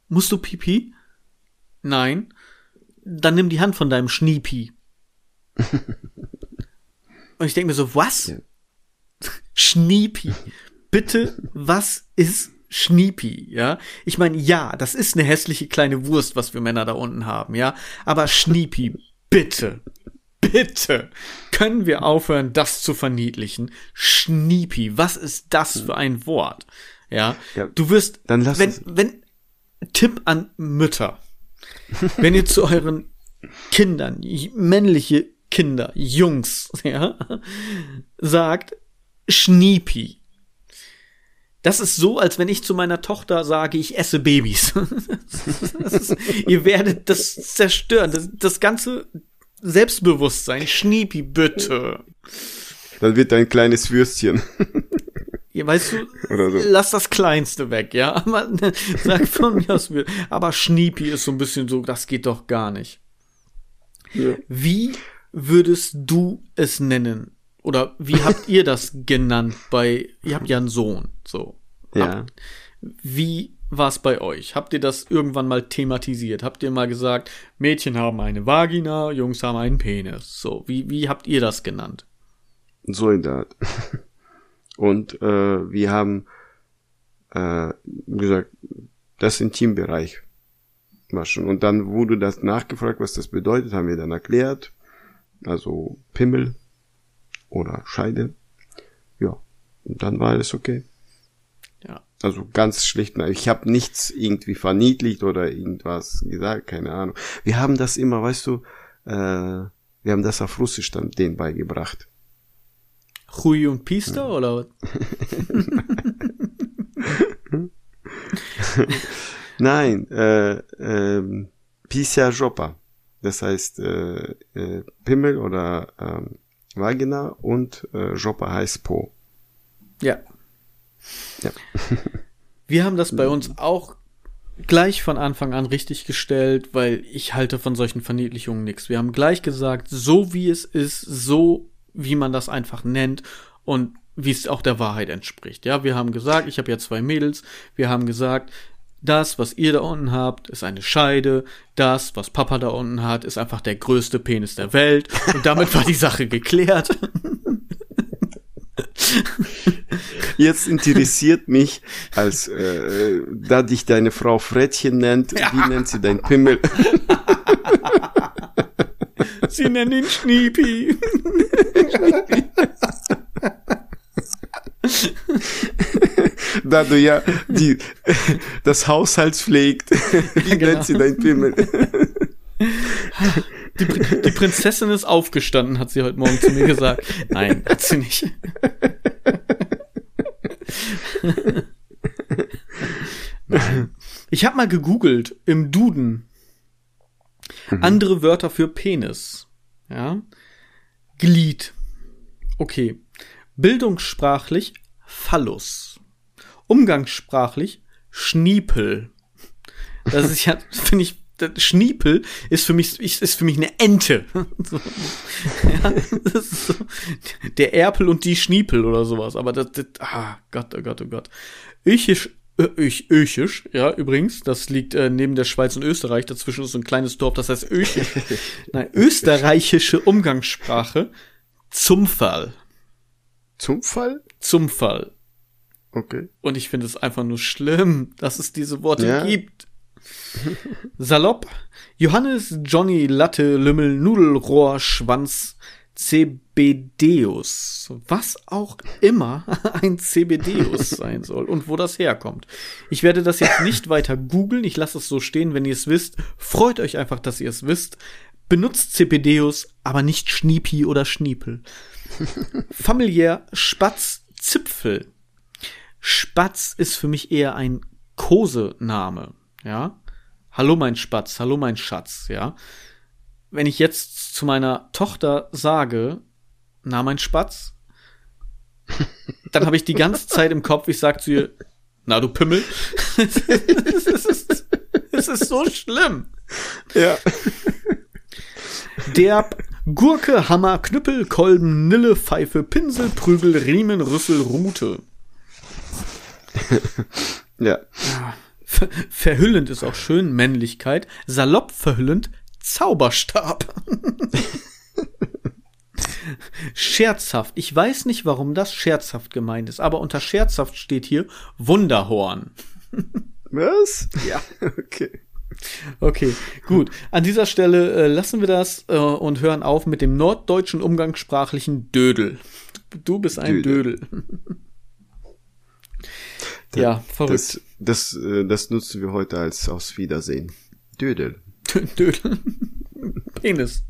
Musst du Pipi? Nein. Dann nimm die Hand von deinem Schniepi. Und ich denke mir so, was? Ja. Schniepi. Bitte, was ist Schniepi, ja? Ich meine, ja, das ist eine hässliche kleine Wurst, was wir Männer da unten haben, ja? Aber Schniepi, bitte, bitte, können wir aufhören, das zu verniedlichen? Schniepi, was ist das für ein Wort? Ja, Ja, du wirst, dann lass wenn, es- wenn, Tipp an Mütter, wenn ihr zu euren Kindern, männliche Kinder, Jungs, ja, sagt Schniepi. Das ist so, als wenn ich zu meiner Tochter sage, ich esse Babys. Ist, ihr werdet das zerstören, das, das ganze Selbstbewusstsein. Schniepi, bitte. Dann wird ein kleines Würstchen. Ja, weißt du, so. lass das Kleinste weg, ja. Aber sag von mir aus, aber Schniepi ist so ein bisschen so, das geht doch gar nicht. Ja. Wie würdest du es nennen? Oder wie habt ihr das genannt bei, ihr habt ja einen Sohn, so. Ja. Wie war es bei euch? Habt ihr das irgendwann mal thematisiert? Habt ihr mal gesagt, Mädchen haben eine Vagina, Jungs haben einen Penis? So, wie, wie habt ihr das genannt? So in der Art. Und äh, wir haben äh, gesagt, das Intimbereich war schon. Und dann wurde das nachgefragt, was das bedeutet, haben wir dann erklärt. Also Pimmel oder Scheide. Ja. Und dann war alles okay. Ja. Also ganz schlicht. Ich habe nichts irgendwie verniedlicht oder irgendwas gesagt, keine Ahnung. Wir haben das immer, weißt du, äh, wir haben das auf Russisch dann denen beigebracht. Hui und Pister oder? Nein, äh, ähm, Pisia Jopa. Das heißt äh, äh, Pimmel oder ähm, Vagina und äh, Jopa heißt Po. Ja. Ja. Wir haben das bei uns auch gleich von Anfang an richtig gestellt, weil ich halte von solchen Verniedlichungen nichts. Wir haben gleich gesagt, so wie es ist, so wie man das einfach nennt und wie es auch der Wahrheit entspricht. Ja, wir haben gesagt, ich habe ja zwei Mädels, wir haben gesagt, das, was ihr da unten habt, ist eine Scheide. Das, was Papa da unten hat, ist einfach der größte Penis der Welt. Und damit war die Sache geklärt. Jetzt interessiert mich, als äh, da dich deine Frau Frettchen nennt, wie nennt sie dein Pimmel? Sie nennen ihn Schniepi. da du ja die das Haushalts pflegt, wie genau. nennt sie dein Pimmel? Die, die Prinzessin ist aufgestanden, hat sie heute Morgen zu mir gesagt. Nein, hat sie nicht. Nein. Ich habe mal gegoogelt im Duden andere Wörter für Penis. Ja. Glied. Okay. Bildungssprachlich Phallus. Umgangssprachlich Schniepel. Das ist ja, finde ich, Schniepel ist für mich, ist für mich eine Ente. So. Ja, so, der Erpel und die Schniepel oder sowas. Aber das, das ah, Gott, oh Gott, oh Gott. Öchisch, Öch, Öchisch, ja, übrigens, das liegt äh, neben der Schweiz und Österreich. Dazwischen ist so ein kleines Dorf, das heißt Öchisch. Nein, österreichische Umgangssprache. Zumfall. Zum Fall? Zumfall. Okay. Und ich finde es einfach nur schlimm, dass es diese Worte Ja. gibt. Salopp. Johannes, Johnny, Latte, Lümmel, Nudelrohr, Schwanz, Cebedeus. Was auch immer ein Cebedeus sein soll und wo das herkommt. Ich werde das jetzt nicht weiter googeln. Ich lasse es so stehen, wenn ihr es wisst. Freut euch einfach, dass ihr es wisst. Benutzt Cebedeus, aber nicht Schniepi oder Schniepel. Familiär Spatz, Zipfel. Spatz ist für mich eher ein Kosename, ja. Hallo mein Spatz, hallo mein Schatz, ja. Wenn ich jetzt zu meiner Tochter sage, na mein Spatz. Dann habe ich die ganze Zeit im Kopf, ich sag zu ihr, na du Pimmel. es, ist, es ist so schlimm. Ja. Der Gurke, Hammer, Knüppel, Kolben, Nille, Pfeife, Pinsel, Prügel, Riemen, Rüssel, Rute. ja. Ver verhüllend ist auch schön Männlichkeit. Salopp verhüllend Zauberstab. scherzhaft. Ich weiß nicht, warum das scherzhaft gemeint ist, aber unter scherzhaft steht hier Wunderhorn. Was? Ja. Okay. Okay, gut. An dieser Stelle äh, lassen wir das äh, und hören auf mit dem norddeutschen umgangssprachlichen Dödel. Du bist ein Dödel. Dödel. Ja, verrückt. Das, das, äh, das nutzen wir heute als Aus Wiedersehen. Dödel. Dödel. Penis.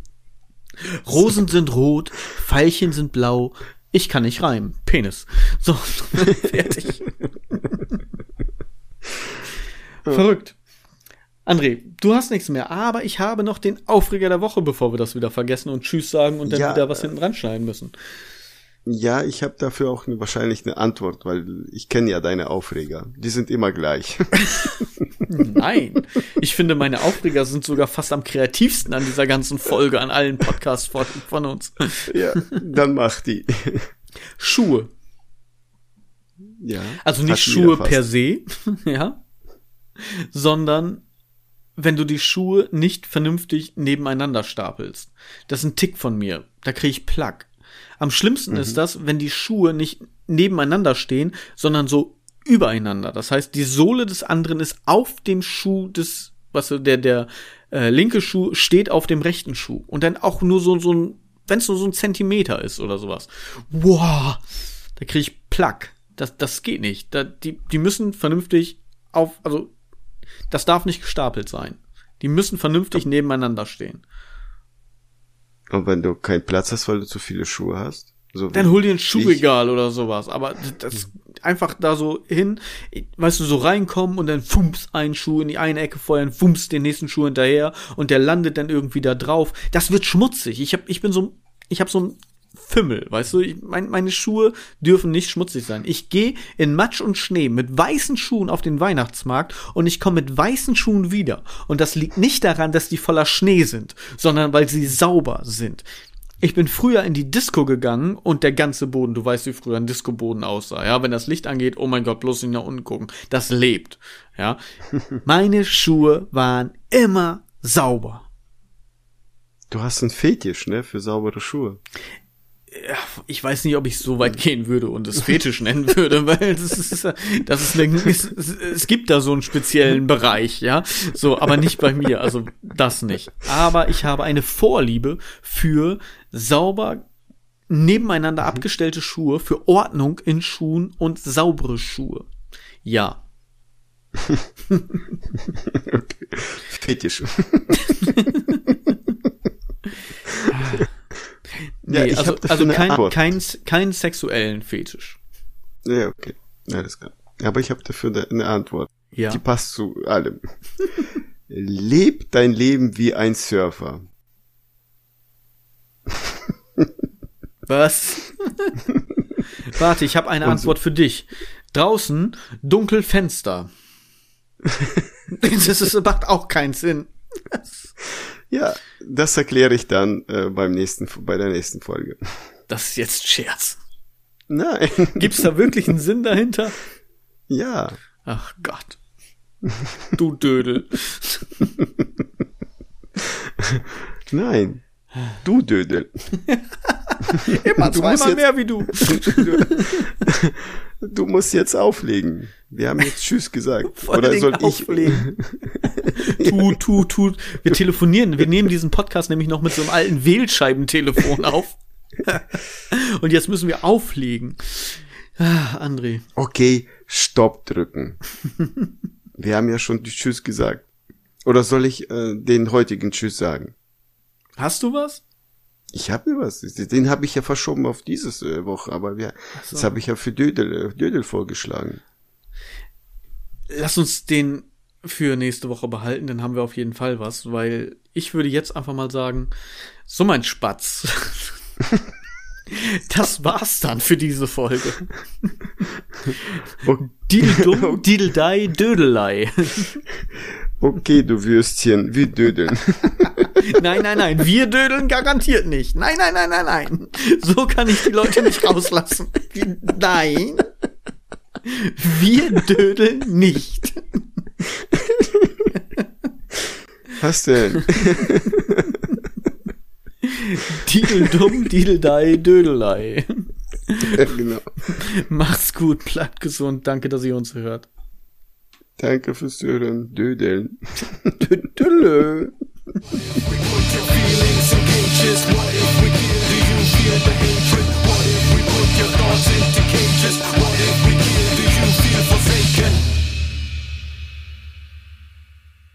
Rosen sind rot, Veilchen sind blau. Ich kann nicht reimen. Penis. So, fertig. Verrückt. André, du hast nichts mehr, aber ich habe noch den Aufreger der Woche, bevor wir das wieder vergessen und Tschüss sagen und dann ja, wieder was hinten dran schneiden müssen. Ja, ich habe dafür auch wahrscheinlich eine Antwort, weil ich kenne ja deine Aufreger. Die sind immer gleich. Nein, ich finde meine Aufreger sind sogar fast am kreativsten an dieser ganzen Folge, an allen Podcasts von, von uns. Ja, dann mach die. Schuhe. Ja. Also nicht Schuhe per se, ja, sondern wenn du die Schuhe nicht vernünftig nebeneinander stapelst. Das ist ein Tick von mir. Da kriege ich Plack. Am schlimmsten mhm. ist das, wenn die Schuhe nicht nebeneinander stehen, sondern so übereinander. Das heißt, die Sohle des anderen ist auf dem Schuh des, was der der äh, linke Schuh steht auf dem rechten Schuh und dann auch nur so so ein, wenn es nur so ein Zentimeter ist oder sowas. Wow, da kriege ich Plack. Das das geht nicht. Da, die die müssen vernünftig auf, also das darf nicht gestapelt sein. Die müssen vernünftig nebeneinander stehen. Und wenn du keinen Platz hast, weil du zu viele Schuhe hast? So dann hol dir ein Schuhregal oder sowas. Aber das einfach da so hin, weißt du, so reinkommen und dann fumps einen Schuh in die eine Ecke feuern, fumps den nächsten Schuh hinterher und der landet dann irgendwie da drauf. Das wird schmutzig. Ich hab, ich bin so, ich hab so ein Fimmel, weißt du? Ich, mein, meine Schuhe dürfen nicht schmutzig sein. Ich gehe in Matsch und Schnee mit weißen Schuhen auf den Weihnachtsmarkt und ich komme mit weißen Schuhen wieder. Und das liegt nicht daran, dass die voller Schnee sind, sondern weil sie sauber sind. Ich bin früher in die Disco gegangen und der ganze Boden, du weißt, wie früher ein Disco-Boden aussah, ja, wenn das Licht angeht, oh mein Gott, bloß nicht nach unten gucken. Das lebt, ja. Meine Schuhe waren immer sauber. Du hast einen Fetisch, ne, für saubere Schuhe ich weiß nicht, ob ich so weit gehen würde und es Fetisch nennen würde, weil das ist, das ist eine, es, es gibt da so einen speziellen Bereich, ja, so, aber nicht bei mir, also das nicht. Aber ich habe eine Vorliebe für sauber nebeneinander mhm. abgestellte Schuhe, für Ordnung in Schuhen und saubere Schuhe. Ja. okay. Fetisch. Ja, nee, also, also kein, kein, kein sexuellen Fetisch. Ja, okay. Alles klar. Aber ich habe dafür eine Antwort. Ja. Die passt zu allem. Leb dein Leben wie ein Surfer. Was? Warte, ich habe eine Und Antwort für dich. Draußen dunkel Fenster. das, ist, macht auch keinen Sinn. Ja, das erkläre ich dann äh, beim nächsten, bei der nächsten Folge. Das ist jetzt Scherz. Nein. Gibt's da wirklich einen Sinn dahinter? Ja. Ach Gott. Du Dödel. Nein. Du Dödel. Immer zweimal mehr wie du. du musst jetzt auflegen. Wir haben jetzt Tschüss gesagt. Vor Oder soll auflegen. ich? tu, tu, tu. Wir telefonieren. Wir nehmen diesen Podcast nämlich noch mit so einem alten Wählscheibentelefon auf. Und jetzt müssen wir auflegen. Ah, André. Okay, Stopp drücken. wir haben ja schon die Tschüss gesagt. Oder soll ich äh, den heutigen Tschüss sagen? Hast du was? Ich habe was. Den habe ich ja verschoben auf dieses äh, Woche, aber wir, so. das habe ich ja für Dödel, äh, Dödel vorgeschlagen. Lass uns den für nächste Woche behalten, dann haben wir auf jeden Fall was, weil ich würde jetzt einfach mal sagen, so mein Spatz. Das war's dann für diese Folge. Dideldum, Dideldei, Dödelei. Okay, du Würstchen, wir dödeln. Nein, nein, nein, wir dödeln garantiert nicht. Nein, nein, nein, nein, nein. So kann ich die Leute nicht rauslassen. Nein. Wir dödeln nicht. Was denn? Dideldum, Dideldei, Dödelei. Ja, genau. Macht's gut, bleibt gesund. Danke, dass ihr uns hört. Danke fürs Dödeln. Dödeln. Dödelö. What if we give you feel the hatred? What if we put your thoughts into